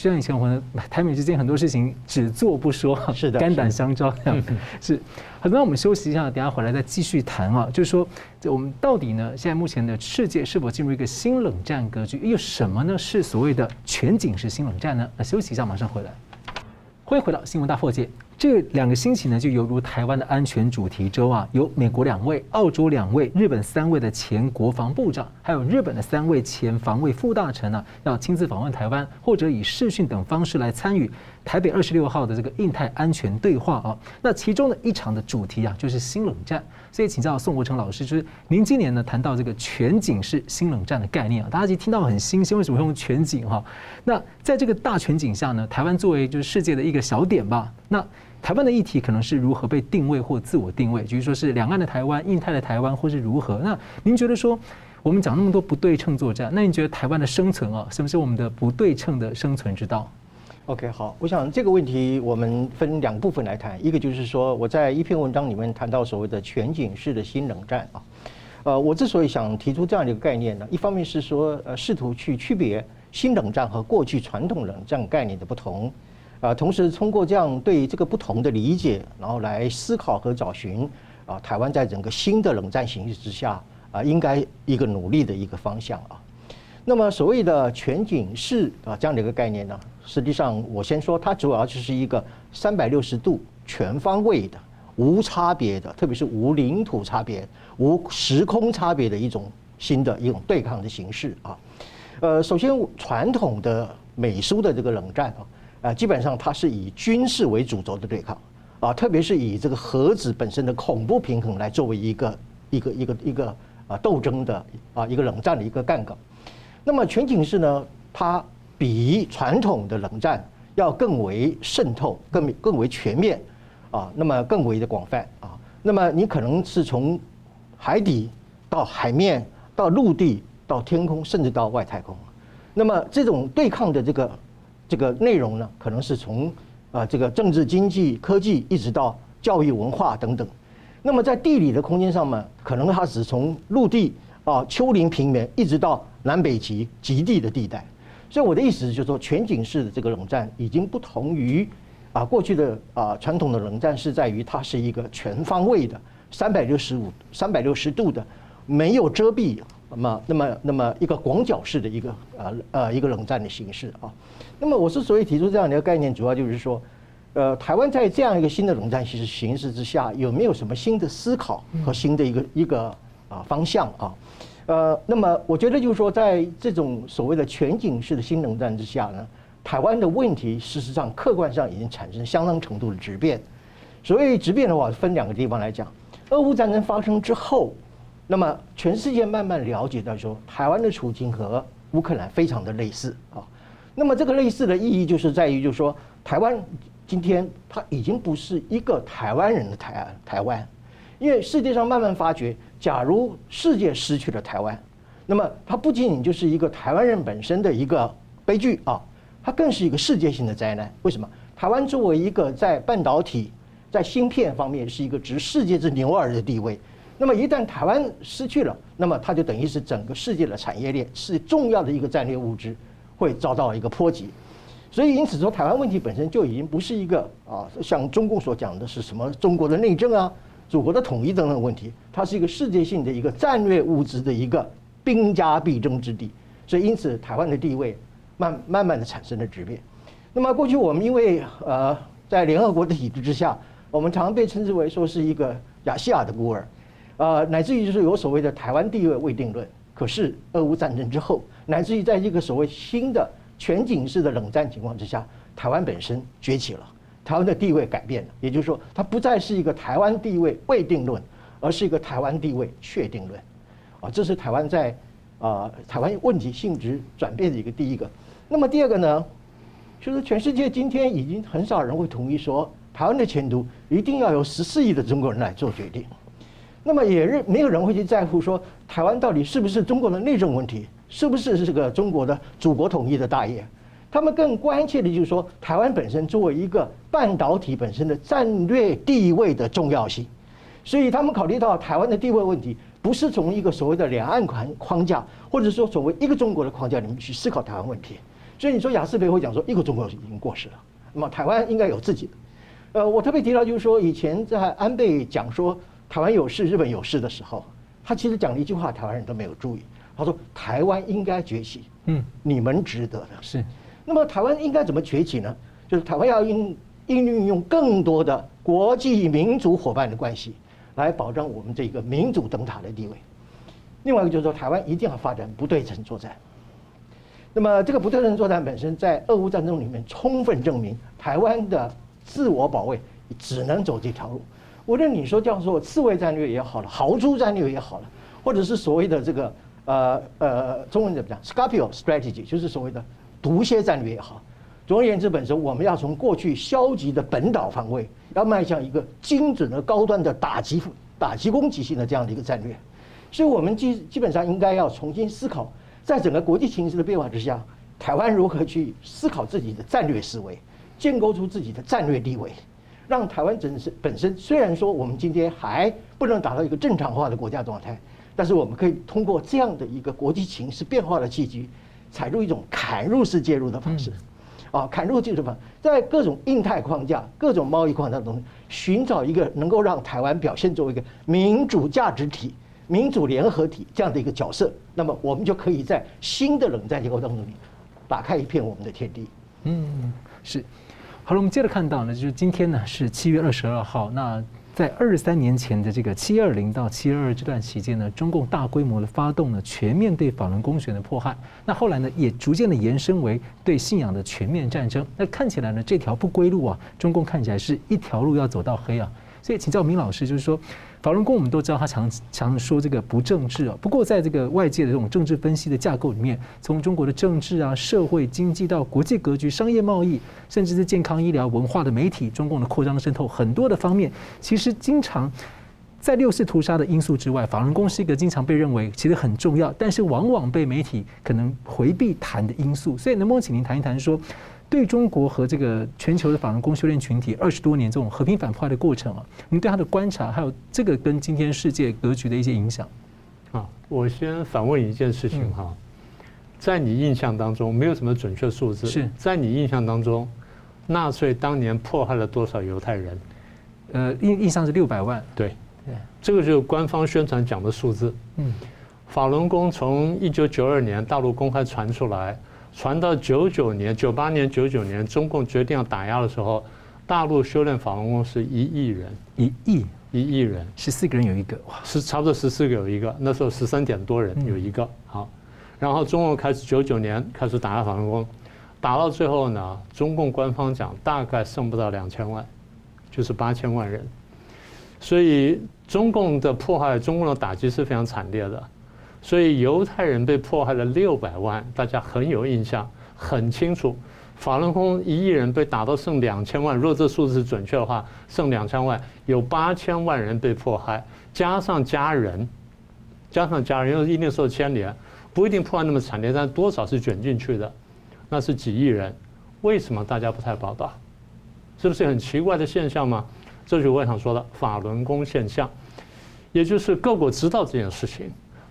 就像以前我们台美之间很多事情只做不说，是的，肝胆相照这样。是，好，那我们休息一下，等下回来再继续谈啊。就是说，这我们到底呢，现在目前的世界是否进入一个新冷战格局？又什么呢？是所谓的全景式新冷战呢？那休息一下，马上回来。欢迎回到新闻大破解。这两个星期呢，就犹如台湾的安全主题周啊，有美国两位、澳洲两位、日本三位的前国防部长，还有日本的三位前防卫副大臣呢，要亲自访问台湾，或者以视讯等方式来参与台北二十六号的这个印太安全对话啊。那其中的一场的主题啊，就是新冷战。所以请教宋国成老师，就是您今年呢谈到这个全景式新冷战的概念啊，大家其实听到很新鲜，为什么会用全景哈？那在这个大全景下呢，台湾作为就是世界的一个小点吧，那。台湾的议题可能是如何被定位或自我定位，比如说是两岸的台湾、印太的台湾，或是如何？那您觉得说，我们讲那么多不对称作战，那您觉得台湾的生存啊，什么是我们的不对称的生存之道？OK，好，我想这个问题我们分两部分来谈，一个就是说我在一篇文章里面谈到所谓的全景式的新冷战啊，呃，我之所以想提出这样的一个概念呢，一方面是说呃，试图去区别新冷战和过去传统冷战概念的不同。啊，同时通过这样对这个不同的理解，然后来思考和找寻啊，台湾在整个新的冷战形势之下啊，应该一个努力的一个方向啊。那么所谓的全景式啊这样的一个概念呢，实际上我先说，它主要就是一个三百六十度全方位的、无差别的，特别是无领土差别、无时空差别的一种新的一种对抗的形式啊。呃，首先传统的美苏的这个冷战啊。啊，基本上它是以军事为主轴的对抗，啊，特别是以这个核子本身的恐怖平衡来作为一个一个一个一个啊斗争的啊一个冷战的一个杠杆。那么全景式呢，它比传统的冷战要更为渗透、更更为全面啊，那么更为的广泛啊。那么你可能是从海底到海面到陆地到天空，甚至到外太空。那么这种对抗的这个。这个内容呢，可能是从啊这个政治、经济、科技，一直到教育、文化等等。那么在地理的空间上面，可能它是从陆地啊丘陵平原，一直到南北极极地的地带。所以我的意思就是说，全景式的这个冷战已经不同于啊过去的啊传统的冷战，是在于它是一个全方位的三百六十五、三百六十度的没有遮蔽，那么那么那么一个广角式的一个呃呃一个冷战的形式啊。那么我之所以提出这样的一个概念，主要就是说，呃，台湾在这样一个新的冷战形势形势之下，有没有什么新的思考和新的一个一个啊方向啊？呃，那么我觉得就是说，在这种所谓的全景式的新冷战之下呢，台湾的问题事实上客观上已经产生相当程度的质变。所谓质变的话，分两个地方来讲，俄乌战争发生之后，那么全世界慢慢了解到说，台湾的处境和乌克兰非常的类似啊。那么这个类似的意义就是在于，就是说，台湾今天它已经不是一个台湾人的台台湾，因为世界上慢慢发觉，假如世界失去了台湾，那么它不仅仅就是一个台湾人本身的一个悲剧啊，它更是一个世界性的灾难。为什么？台湾作为一个在半导体、在芯片方面是一个值世界之牛耳的地位，那么一旦台湾失去了，那么它就等于是整个世界的产业链是重要的一个战略物资。会遭到一个波及，所以因此说，台湾问题本身就已经不是一个啊，像中共所讲的是什么中国的内政啊、祖国的统一等等问题，它是一个世界性的一个战略物资的一个兵家必争之地。所以因此，台湾的地位慢慢慢的产生了质变。那么过去我们因为呃在联合国的体制之下，我们常常被称之为说是一个亚细亚的孤儿，呃，乃至于就是有所谓的台湾地位未定论。可是俄乌战争之后，乃至于在这个所谓新的全景式的冷战情况之下，台湾本身崛起了，台湾的地位改变了，也就是说，它不再是一个台湾地位未定论，而是一个台湾地位确定论。啊，这是台湾在啊台湾问题性质转变的一个第一个。那么第二个呢，就是全世界今天已经很少人会同意说，台湾的前途一定要由十四亿的中国人来做决定。那么也是没有人会去在乎说，台湾到底是不是中国的内政问题，是不是这个中国的祖国统一的大业？他们更关切的就是说，台湾本身作为一个半导体本身的战略地位的重要性。所以他们考虑到台湾的地位问题，不是从一个所谓的两岸框框架，或者说所谓一个中国的框架里面去思考台湾问题。所以你说雅斯培会讲说，一个中国已经过时了，那么台湾应该有自己的。呃，我特别提到就是说，以前在安倍讲说。台湾有事，日本有事的时候，他其实讲了一句话，台湾人都没有注意。他说：“台湾应该崛起，嗯，你们值得的。”是。那么台湾应该怎么崛起呢？就是台湾要应应运用更多的国际民主伙伴的关系，来保障我们这个民主灯塔的地位。另外一个就是说，台湾一定要发展不对称作战。那么这个不对称作战本身在俄乌战争里面充分证明，台湾的自我保卫只能走这条路。无论你说叫做刺猬战略也好了，豪猪战略也好了，或者是所谓的这个呃呃中文怎么讲，Scorpio strategy，就是所谓的毒蝎战略也好。总而言之，本身我们要从过去消极的本岛防卫，要迈向一个精准的高端的打击打击攻击性的这样的一个战略。所以，我们基基本上应该要重新思考，在整个国际形势的变化之下，台湾如何去思考自己的战略思维，建构出自己的战略地位。让台湾本身本身虽然说我们今天还不能达到一个正常化的国家状态，但是我们可以通过这样的一个国际形势变化的契机，采入一种砍入式介入的方式，啊，砍入介入方，在各种印太框架、各种贸易框架中，寻找一个能够让台湾表现作为一个民主价值体、民主联合体这样的一个角色，那么我们就可以在新的冷战结构当中打开一片我们的天地。嗯，是。好了，我们接着看到呢，就是今天呢是七月二十二号。那在二十三年前的这个七二零到七二二这段期间呢，中共大规模的发动了全面对法轮功学的迫害。那后来呢，也逐渐的延伸为对信仰的全面战争。那看起来呢，这条不归路啊，中共看起来是一条路要走到黑啊。所以请教明老师，就是说。法轮功我们都知道，他常常说这个不政治啊。不过，在这个外界的这种政治分析的架构里面，从中国的政治啊、社会经济到国际格局、商业贸易，甚至是健康医疗、文化的媒体，中共的扩张渗透，很多的方面，其实经常在六四屠杀的因素之外，法轮功是一个经常被认为其实很重要，但是往往被媒体可能回避谈的因素。所以，能不能请您谈一谈说？对中国和这个全球的法轮功修炼群体二十多年这种和平反破坏的过程啊，您对他的观察，还有这个跟今天世界格局的一些影响啊，我先反问一件事情哈，在你印象当中没有什么准确数字，是在你印象当中，纳粹当年迫害了多少犹太人？呃，印印象是六百万，对，对，这个就是官方宣传讲的数字。嗯，法轮功从一九九二年大陆公开传出来。传到九九年、九八年、九九年，中共决定要打压的时候，大陆修炼法轮功是一亿人，一亿？一亿人，十四个人有一个，哇，是差不多十四个有一个，那时候十三点多人有一个，好，然后中共开始九九年开始打压法轮功，打到最后呢，中共官方讲大概剩不到两千万，就是八千万人，所以中共的迫害、中共的打击是非常惨烈的。所以犹太人被迫害了六百万，大家很有印象，很清楚。法轮功一亿人被打到剩两千万，如果这数字是准确的话，剩两千万，有八千万人被迫害，加上家人，加上家人，又一定受牵连，不一定迫害那么惨烈，但多少是卷进去的，那是几亿人。为什么大家不太报道？是不是很奇怪的现象吗？这就是我想说的法轮功现象，也就是各国知道这件事情。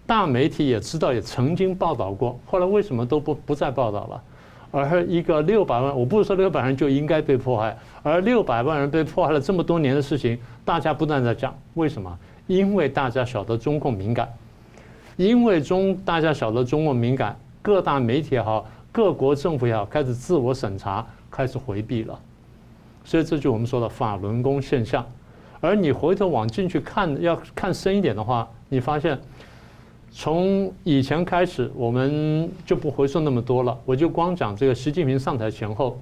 大媒体也知道，也曾经报道过，后来为什么都不不再报道了？而一个六百万，我不是说六百人就应该被迫害，而六百万人被迫害了这么多年的事情，大家不断在讲，为什么？因为大家晓得中共敏感，因为中大家晓得中共敏感，各大媒体也好，各国政府也好，开始自我审查，开始回避了，所以这就我们说的法轮功现象。而你回头往进去看，要看深一点的话，你发现。从以前开始，我们就不回溯那么多了。我就光讲这个习近平上台前后，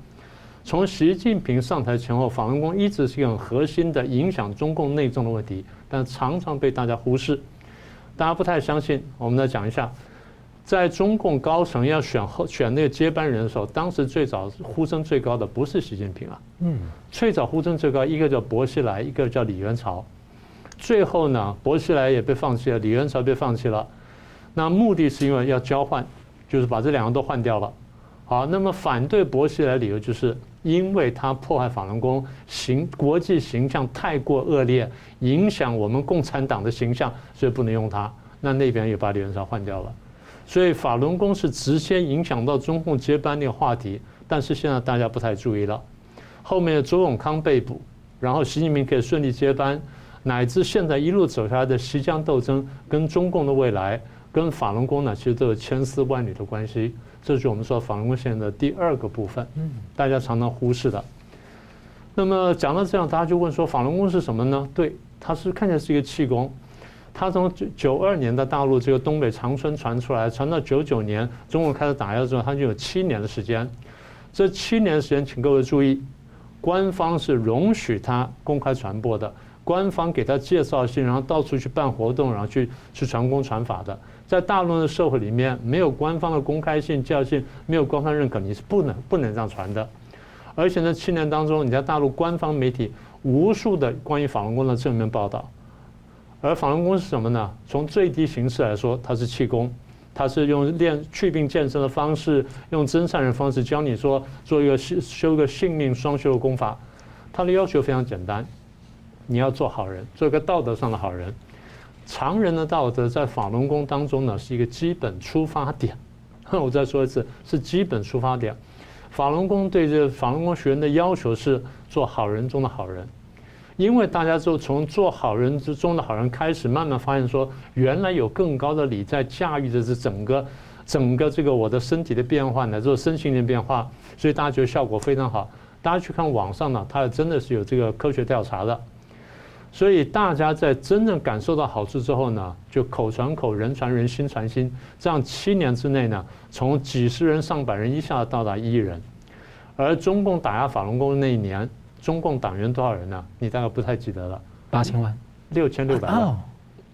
从习近平上台前后，法轮功一直是一个很核心的影响中共内政的问题，但常常被大家忽视。大家不太相信，我们来讲一下，在中共高层要选后选那个接班人的时候，当时最早呼声最高的不是习近平啊，嗯，最早呼声最高一个叫薄熙来，一个叫李元朝。最后呢，薄熙来也被放弃了，李元朝被放弃了。那目的是因为要交换，就是把这两个都换掉了。好，那么反对薄熙来理由就是因为他破坏法轮功形国际形象太过恶劣，影响我们共产党的形象，所以不能用他。那那边也把李元朝换掉了，所以法轮功是直接影响到中共接班那个话题。但是现在大家不太注意了，后面的周永康被捕，然后习近平可以顺利接班，乃至现在一路走下来的西江斗争跟中共的未来跟法轮功呢，其实都有千丝万缕的关系。这就是我们说法轮功现在的第二个部分，嗯，大家常常忽视的。那么讲到这样，大家就问说，法轮功是什么呢？对，它是看起来是一个气功。它从九九二年的大陆这个东北长春传出来，传到九九年中国开始打压之后，它就有七年的时间。这七年的时间，请各位注意，官方是容许它公开传播的，官方给他介绍信，然后到处去办活动，然后去去传功传法的。在大陆的社会里面，没有官方的公开信、教信，没有官方认可，你是不能不能这样传的。而且呢，七年当中，你在大陆官方媒体无数的关于法轮功的正面报道。而法轮功是什么呢？从最低形式来说，它是气功，它是用练祛病健身的方式，用真善人方式教你说做一个修修个性命双修的功法。它的要求非常简单，你要做好人，做一个道德上的好人。常人的道德在法轮功当中呢，是一个基本出发点。我再说一次，是基本出发点。法轮功对这法轮功学员的要求是做好人中的好人，因为大家就从做好人之中的好人开始，慢慢发现说，原来有更高的理在驾驭着这整个整个这个我的身体的变化乃至身心的变化，所以大家觉得效果非常好。大家去看网上呢，它真的是有这个科学调查的。所以大家在真正感受到好处之后呢，就口传口，人传人，心传心，这样七年之内呢，从几十人、上百人一下子到达一亿人。而中共打压法轮功的那一年，中共党员多少人呢？你大概不太记得了。八千万，六千六百万，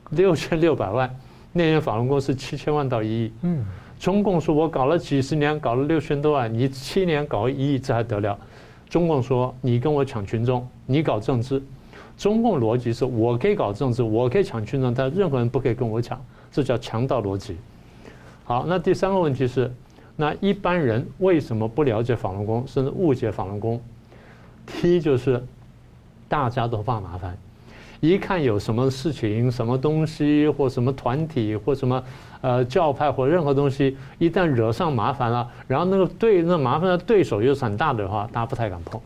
六千六百万。那年法轮功是七千万到一亿。嗯。中共说我搞了几十年，搞了六千多万，你七年搞一亿，这还得了？中共说你跟我抢群众，你搞政治。中共逻辑是我可以搞政治，我可以抢群众，但任何人不可以跟我抢，这叫强盗逻辑。好，那第三个问题是，那一般人为什么不了解法轮功，甚至误解法轮功？第一就是大家都怕麻烦，一看有什么事情、什么东西或什么团体或什么呃教派或任何东西，一旦惹上麻烦了，然后那个对那麻烦的对手又是很大的话，大家不太敢碰，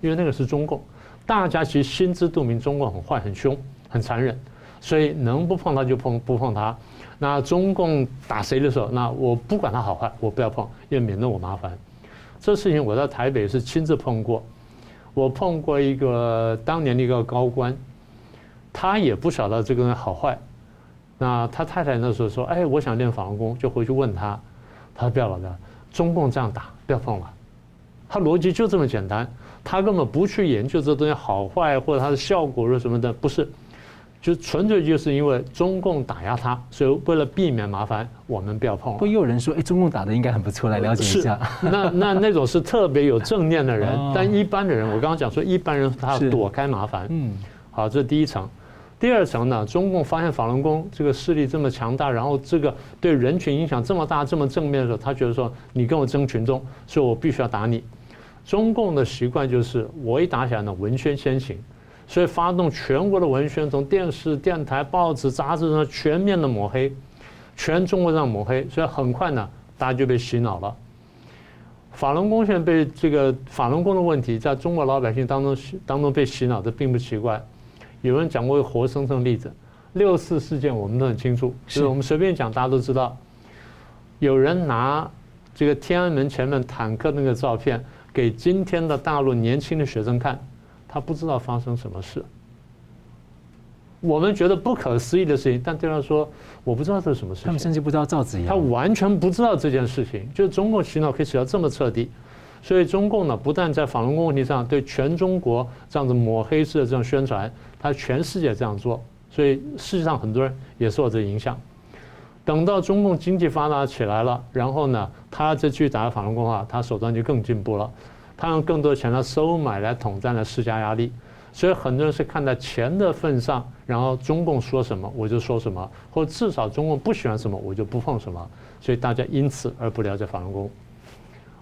因为那个是中共。大家其实心知肚明，中共很坏、很凶、很残忍，所以能不碰他就碰，不碰他。那中共打谁的时候，那我不管他好坏，我不要碰，因为免得我麻烦。这事情我在台北是亲自碰过，我碰过一个当年的一个高官，他也不晓得这个人好坏。那他太太那时候说：“哎，我想练法轮功，就回去问他。”他说：“不要了，中共这样打，不要碰了。”他逻辑就这么简单。他根本不去研究这东西好坏或者它的效果是什么的，不是，就纯粹就是因为中共打压他，所以为了避免麻烦，我们不要碰。会有人说，哎，中共打的应该很不错，来了解一下。那那那种是特别有正念的人，但一般的人，我刚刚讲说，一般人他要躲开麻烦。嗯，好，这是第一层。第二层呢，中共发现法轮功这个势力这么强大，然后这个对人群影响这么大、这么正面的时候，他觉得说，你跟我争群众，所以我必须要打你。中共的习惯就是，我一打起来呢，文宣先行，所以发动全国的文宣，从电视、电台、报纸、杂志上全面的抹黑，全中国这样抹黑，所以很快呢，大家就被洗脑了。法轮功现在被这个法轮功的问题，在中国老百姓当中当中被洗脑，这并不奇怪。有人讲过一个活生生的例子，六四事件我们都很清楚，就是我们随便讲，大家都知道，有人拿这个天安门前面坦克那个照片。给今天的大陆年轻的学生看，他不知道发生什么事。我们觉得不可思议的事情，但对他说，我不知道这是什么事情。他们甚至不知道赵紫阳，他完全不知道这件事情。就是中共洗脑可以洗到这么彻底。所以中共呢，不但在法轮功问题上对全中国这样子抹黑式的这样宣传，他全世界这样做，所以世界上很多人也受这影响。等到中共经济发达起来了，然后呢，他再去打法轮功的话，他手段就更进步了，他用更多钱来收买、来统战、来施加压力。所以很多人是看在钱的份上，然后中共说什么我就说什么，或至少中共不喜欢什么我就不碰什么。所以大家因此而不了解法轮功。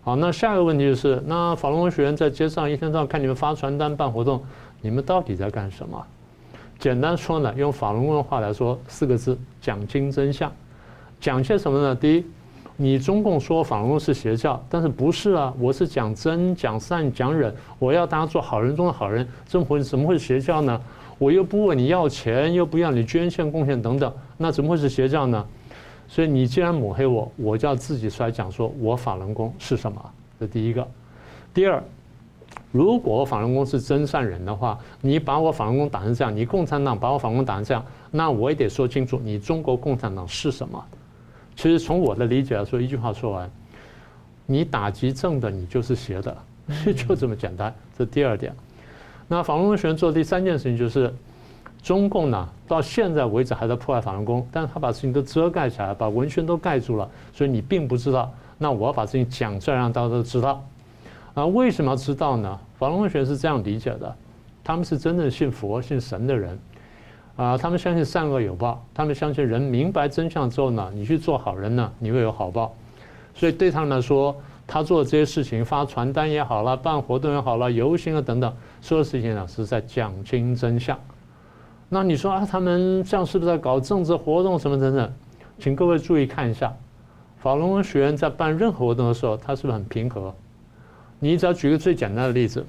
好，那下一个问题就是，那法轮功学员在街上一天到晚看你们发传单、办活动，你们到底在干什么？简单说呢，用法轮功的话来说，四个字：讲清真相。讲些什么呢？第一，你中共说法轮功是邪教，但是不是啊？我是讲真、讲善、讲忍，我要大家做好人中的好人，怎么会怎么会是邪教呢？我又不问你要钱，又不要你捐献、贡献等等，那怎么会是邪教呢？所以你既然抹黑我，我就要自己出来讲，说我法轮功是什么？这第一个。第二，如果法轮功是真善忍的话，你把我法轮功打成这样，你共产党把我法轮功打成这样，那我也得说清楚，你中国共产党是什么？其实从我的理解来说，一句话说完，你打击正的，你就是邪的，就这么简单。这第二点。那法轮功学员做的第三件事情就是。中共呢，到现在为止还在破坏法轮功，但是他把事情都遮盖起来，把文宣都盖住了，所以你并不知道。那我要把事情讲出来，让大家都知道。啊，为什么要知道呢？法轮功学是这样理解的：他们是真正信佛、信神的人，啊，他们相信善恶有报，他们相信人明白真相之后呢，你去做好人呢，你会有好报。所以对他们来说，他做这些事情，发传单也好了，办活动也好了，游行啊等等，所有事情呢，是在讲清真相。那你说啊，他们这样是不是在搞政治活动什么等等？请各位注意看一下，法轮功学员在办任何活动的时候，他是不是很平和？你只要举个最简单的例子，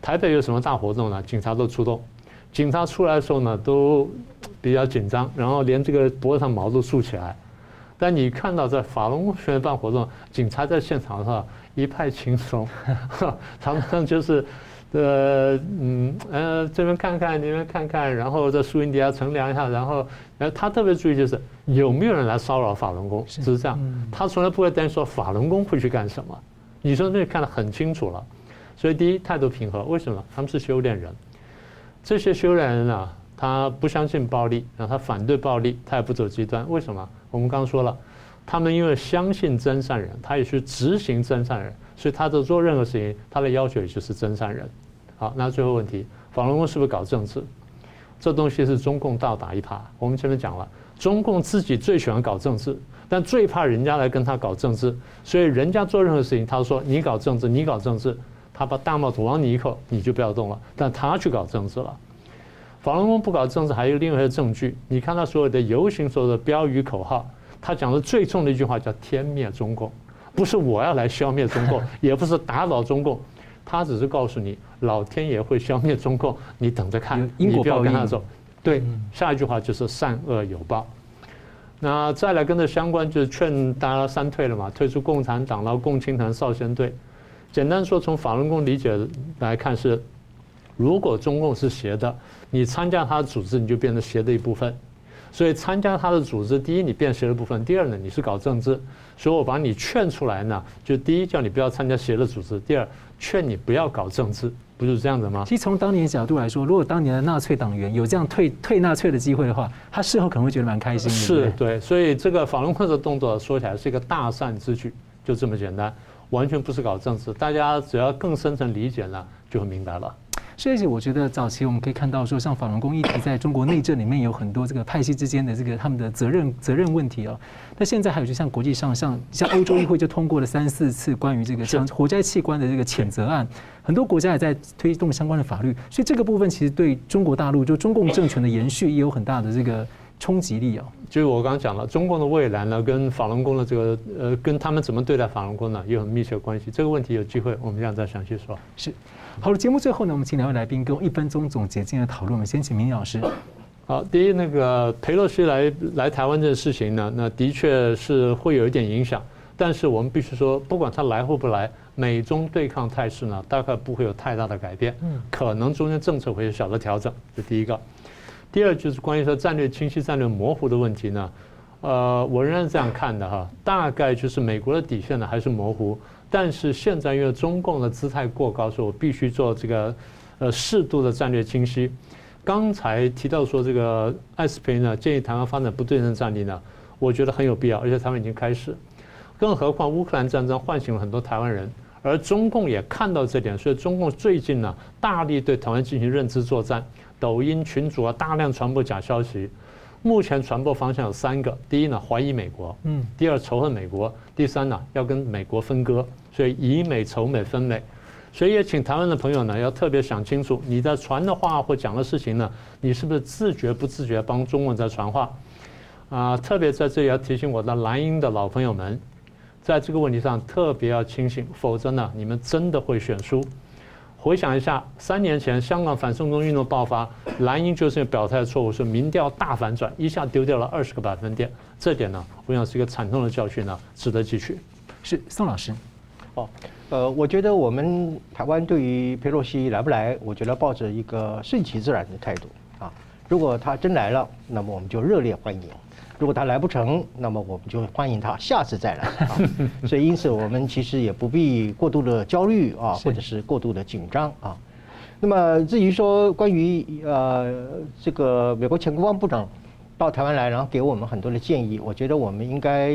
台北有什么大活动呢？警察都出动，警察出来的时候呢，都比较紧张，然后连这个脖子上毛都竖起来。但你看到在法轮功学员办活动，警察在现场上一派轻松，他们就是。呃，嗯，呃，这边看看，那边看看，然后在树荫底下乘凉一下，然后，呃，他特别注意就是有没有人来骚扰法轮功，是是这样。他从来不会担心说法轮功会去干什么。你说那看得很清楚了，所以第一态度平和，为什么？他们是修炼人，这些修炼人啊，他不相信暴力，然后他反对暴力，他也不走极端。为什么？我们刚刚说了，他们因为相信真善人，他也去执行真善人。所以他在做任何事情，他的要求也就是真善人。好，那最后问题，法轮功是不是搞政治？这东西是中共倒打一耙。我们前面讲了，中共自己最喜欢搞政治，但最怕人家来跟他搞政治。所以人家做任何事情，他说你搞政治，你搞政治，他把大帽子往你一扣，你就不要动了。但他去搞政治了。法轮功不搞政治，还有另外一个证据。你看他所有的游行，所有的标语口号，他讲的最重的一句话叫“天灭中共”。不是我要来消灭中共，也不是打倒中共，他只是告诉你，老天爷会消灭中共，你等着看，你不要跟他走。对，下一句话就是善恶有报。那再来跟着相关，就是劝大家三退了嘛，退出共产党，然后共青团、少先队。简单说，从法轮功理解来看是，如果中共是邪的，你参加他的组织，你就变成邪的一部分。所以参加他的组织，第一你变邪的部分，第二呢你是搞政治，所以我把你劝出来呢，就第一叫你不要参加邪的组织，第二劝你不要搞政治，不就是这样子吗？其实从当年角度来说，如果当年的纳粹党员有这样退退纳粹的机会的话，他事后可能会觉得蛮开心的。是对，所以这个法轮功的动作说起来是一个大善之举，就这么简单，完全不是搞政治，大家只要更深层理解呢，就会明白了。所以我觉得早期我们可以看到说，像法轮功议题在中国内政里面有很多这个派系之间的这个他们的责任责任问题哦。那现在还有就像国际上像像欧洲议会就通过了三四次关于这个像活摘器官的这个谴责案，很多国家也在推动相关的法律，所以这个部分其实对中国大陆就中共政权的延续也有很大的这个冲击力哦。就是我刚刚讲了，中共的未来呢，跟法轮功的这个呃，跟他们怎么对待法轮功呢，有很密切的关系。这个问题有机会我们这样再详细说。是。好了，节目最后呢，我们请两位来宾给我一分钟总结今天的讨论。我们先请明老师。好，第一，那个裴洛西来来台湾这个事情呢，那的确是会有一点影响。但是我们必须说，不管他来或不来，美中对抗态势呢，大概不会有太大的改变。嗯，可能中间政策会有小的调整。这第一个。第二就是关于说战略清晰、战略模糊的问题呢。呃，我仍然这样看的哈，大概就是美国的底线呢还是模糊，但是现在因为中共的姿态过高，所以我必须做这个呃适度的战略清晰。刚才提到说这个艾斯培呢建议台湾发展不对称战力呢，我觉得很有必要，而且他们已经开始。更何况乌克兰战争唤醒了很多台湾人，而中共也看到这点，所以中共最近呢大力对台湾进行认知作战，抖音群主啊大量传播假消息。目前传播方向有三个：第一呢，怀疑美国；嗯，第二仇恨美国；第三呢，要跟美国分割。所以以美仇美分美，所以也请台湾的朋友呢，要特别想清楚，你在传的话或讲的事情呢，你是不是自觉不自觉帮中文在传话？啊，特别在这里要提醒我的蓝营的老朋友们，在这个问题上特别要清醒，否则呢，你们真的会选输。回想一下，三年前香港反送中运动爆发，蓝营就是表态错误，是民调大反转，一下丢掉了二十个百分点。这点呢，我想是一个惨痛的教训呢，值得汲取。是宋老师，哦，呃，我觉得我们台湾对于佩洛西来不来，我觉得抱着一个顺其自然的态度啊。如果他真来了，那么我们就热烈欢迎。如果他来不成，那么我们就欢迎他下次再来 啊。所以因此我们其实也不必过度的焦虑啊，或者是过度的紧张啊。那么至于说关于呃这个美国前国防部长到台湾来，然后给我们很多的建议，我觉得我们应该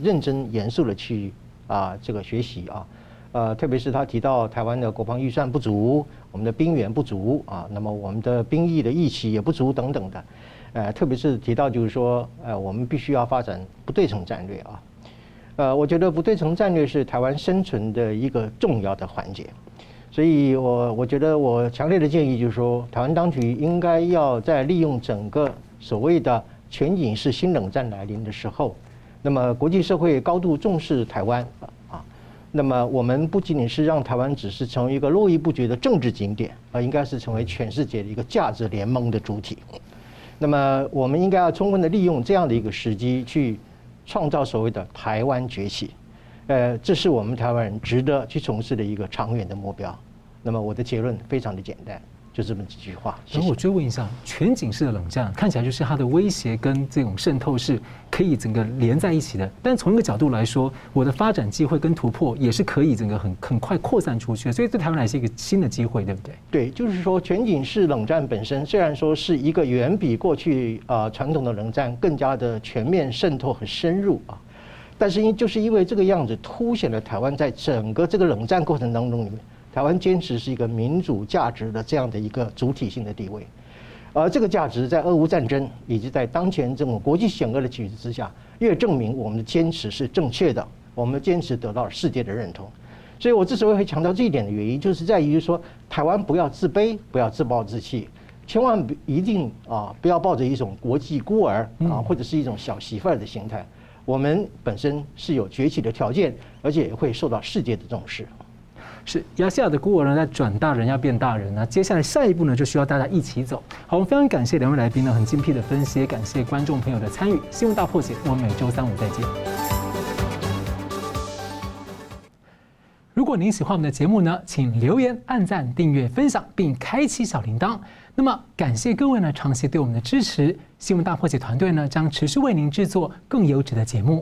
认真严肃的去啊这个学习啊。呃，特别是他提到台湾的国防预算不足，我们的兵源不足啊，那么我们的兵役的役期也不足等等的。呃，特别是提到就是说，呃，我们必须要发展不对称战略啊。呃，我觉得不对称战略是台湾生存的一个重要的环节。所以我我觉得我强烈的建议就是说，台湾当局应该要在利用整个所谓的全景式新冷战来临的时候，那么国际社会高度重视台湾啊，那么我们不仅仅是让台湾只是成为一个络绎不绝的政治景点，而应该是成为全世界的一个价值联盟的主体。那么，我们应该要充分的利用这样的一个时机，去创造所谓的台湾崛起。呃，这是我们台湾人值得去从事的一个长远的目标。那么，我的结论非常的简单。就这么几句话。然后我追问一下，全景式的冷战看起来就是它的威胁跟这种渗透是可以整个连在一起的。但从一个角度来说，我的发展机会跟突破也是可以整个很很快扩散出去的。所以对台湾来说是一个新的机会，对不对？对，就是说全景式冷战本身虽然说是一个远比过去啊传统的冷战更加的全面渗透和深入啊，但是因就是因为这个样子凸显了台湾在整个这个冷战过程当中里面。台湾坚持是一个民主价值的这样的一个主体性的地位，而这个价值在俄乌战争以及在当前这种国际险恶的局势之下，越证明我们的坚持是正确的，我们的坚持得到了世界的认同。所以我之所以会强调这一点的原因，就是在于说，台湾不要自卑，不要自暴自弃，千万一定啊，不要抱着一种国际孤儿啊，或者是一种小媳妇儿的心态。我们本身是有崛起的条件，而且也会受到世界的重视。是亚细亚的孤儿呢，在转大人要变大人呢。接下来下一步呢，就需要大家一起走。好，我们非常感谢两位来宾呢，很精辟的分析，也感谢观众朋友的参与。新闻大破解，我们每周三五再见。如果您喜欢我们的节目呢，请留言、按赞、订阅、分享，并开启小铃铛。那么，感谢各位呢长期对我们的支持。新闻大破解团队呢，将持续为您制作更优质的节目。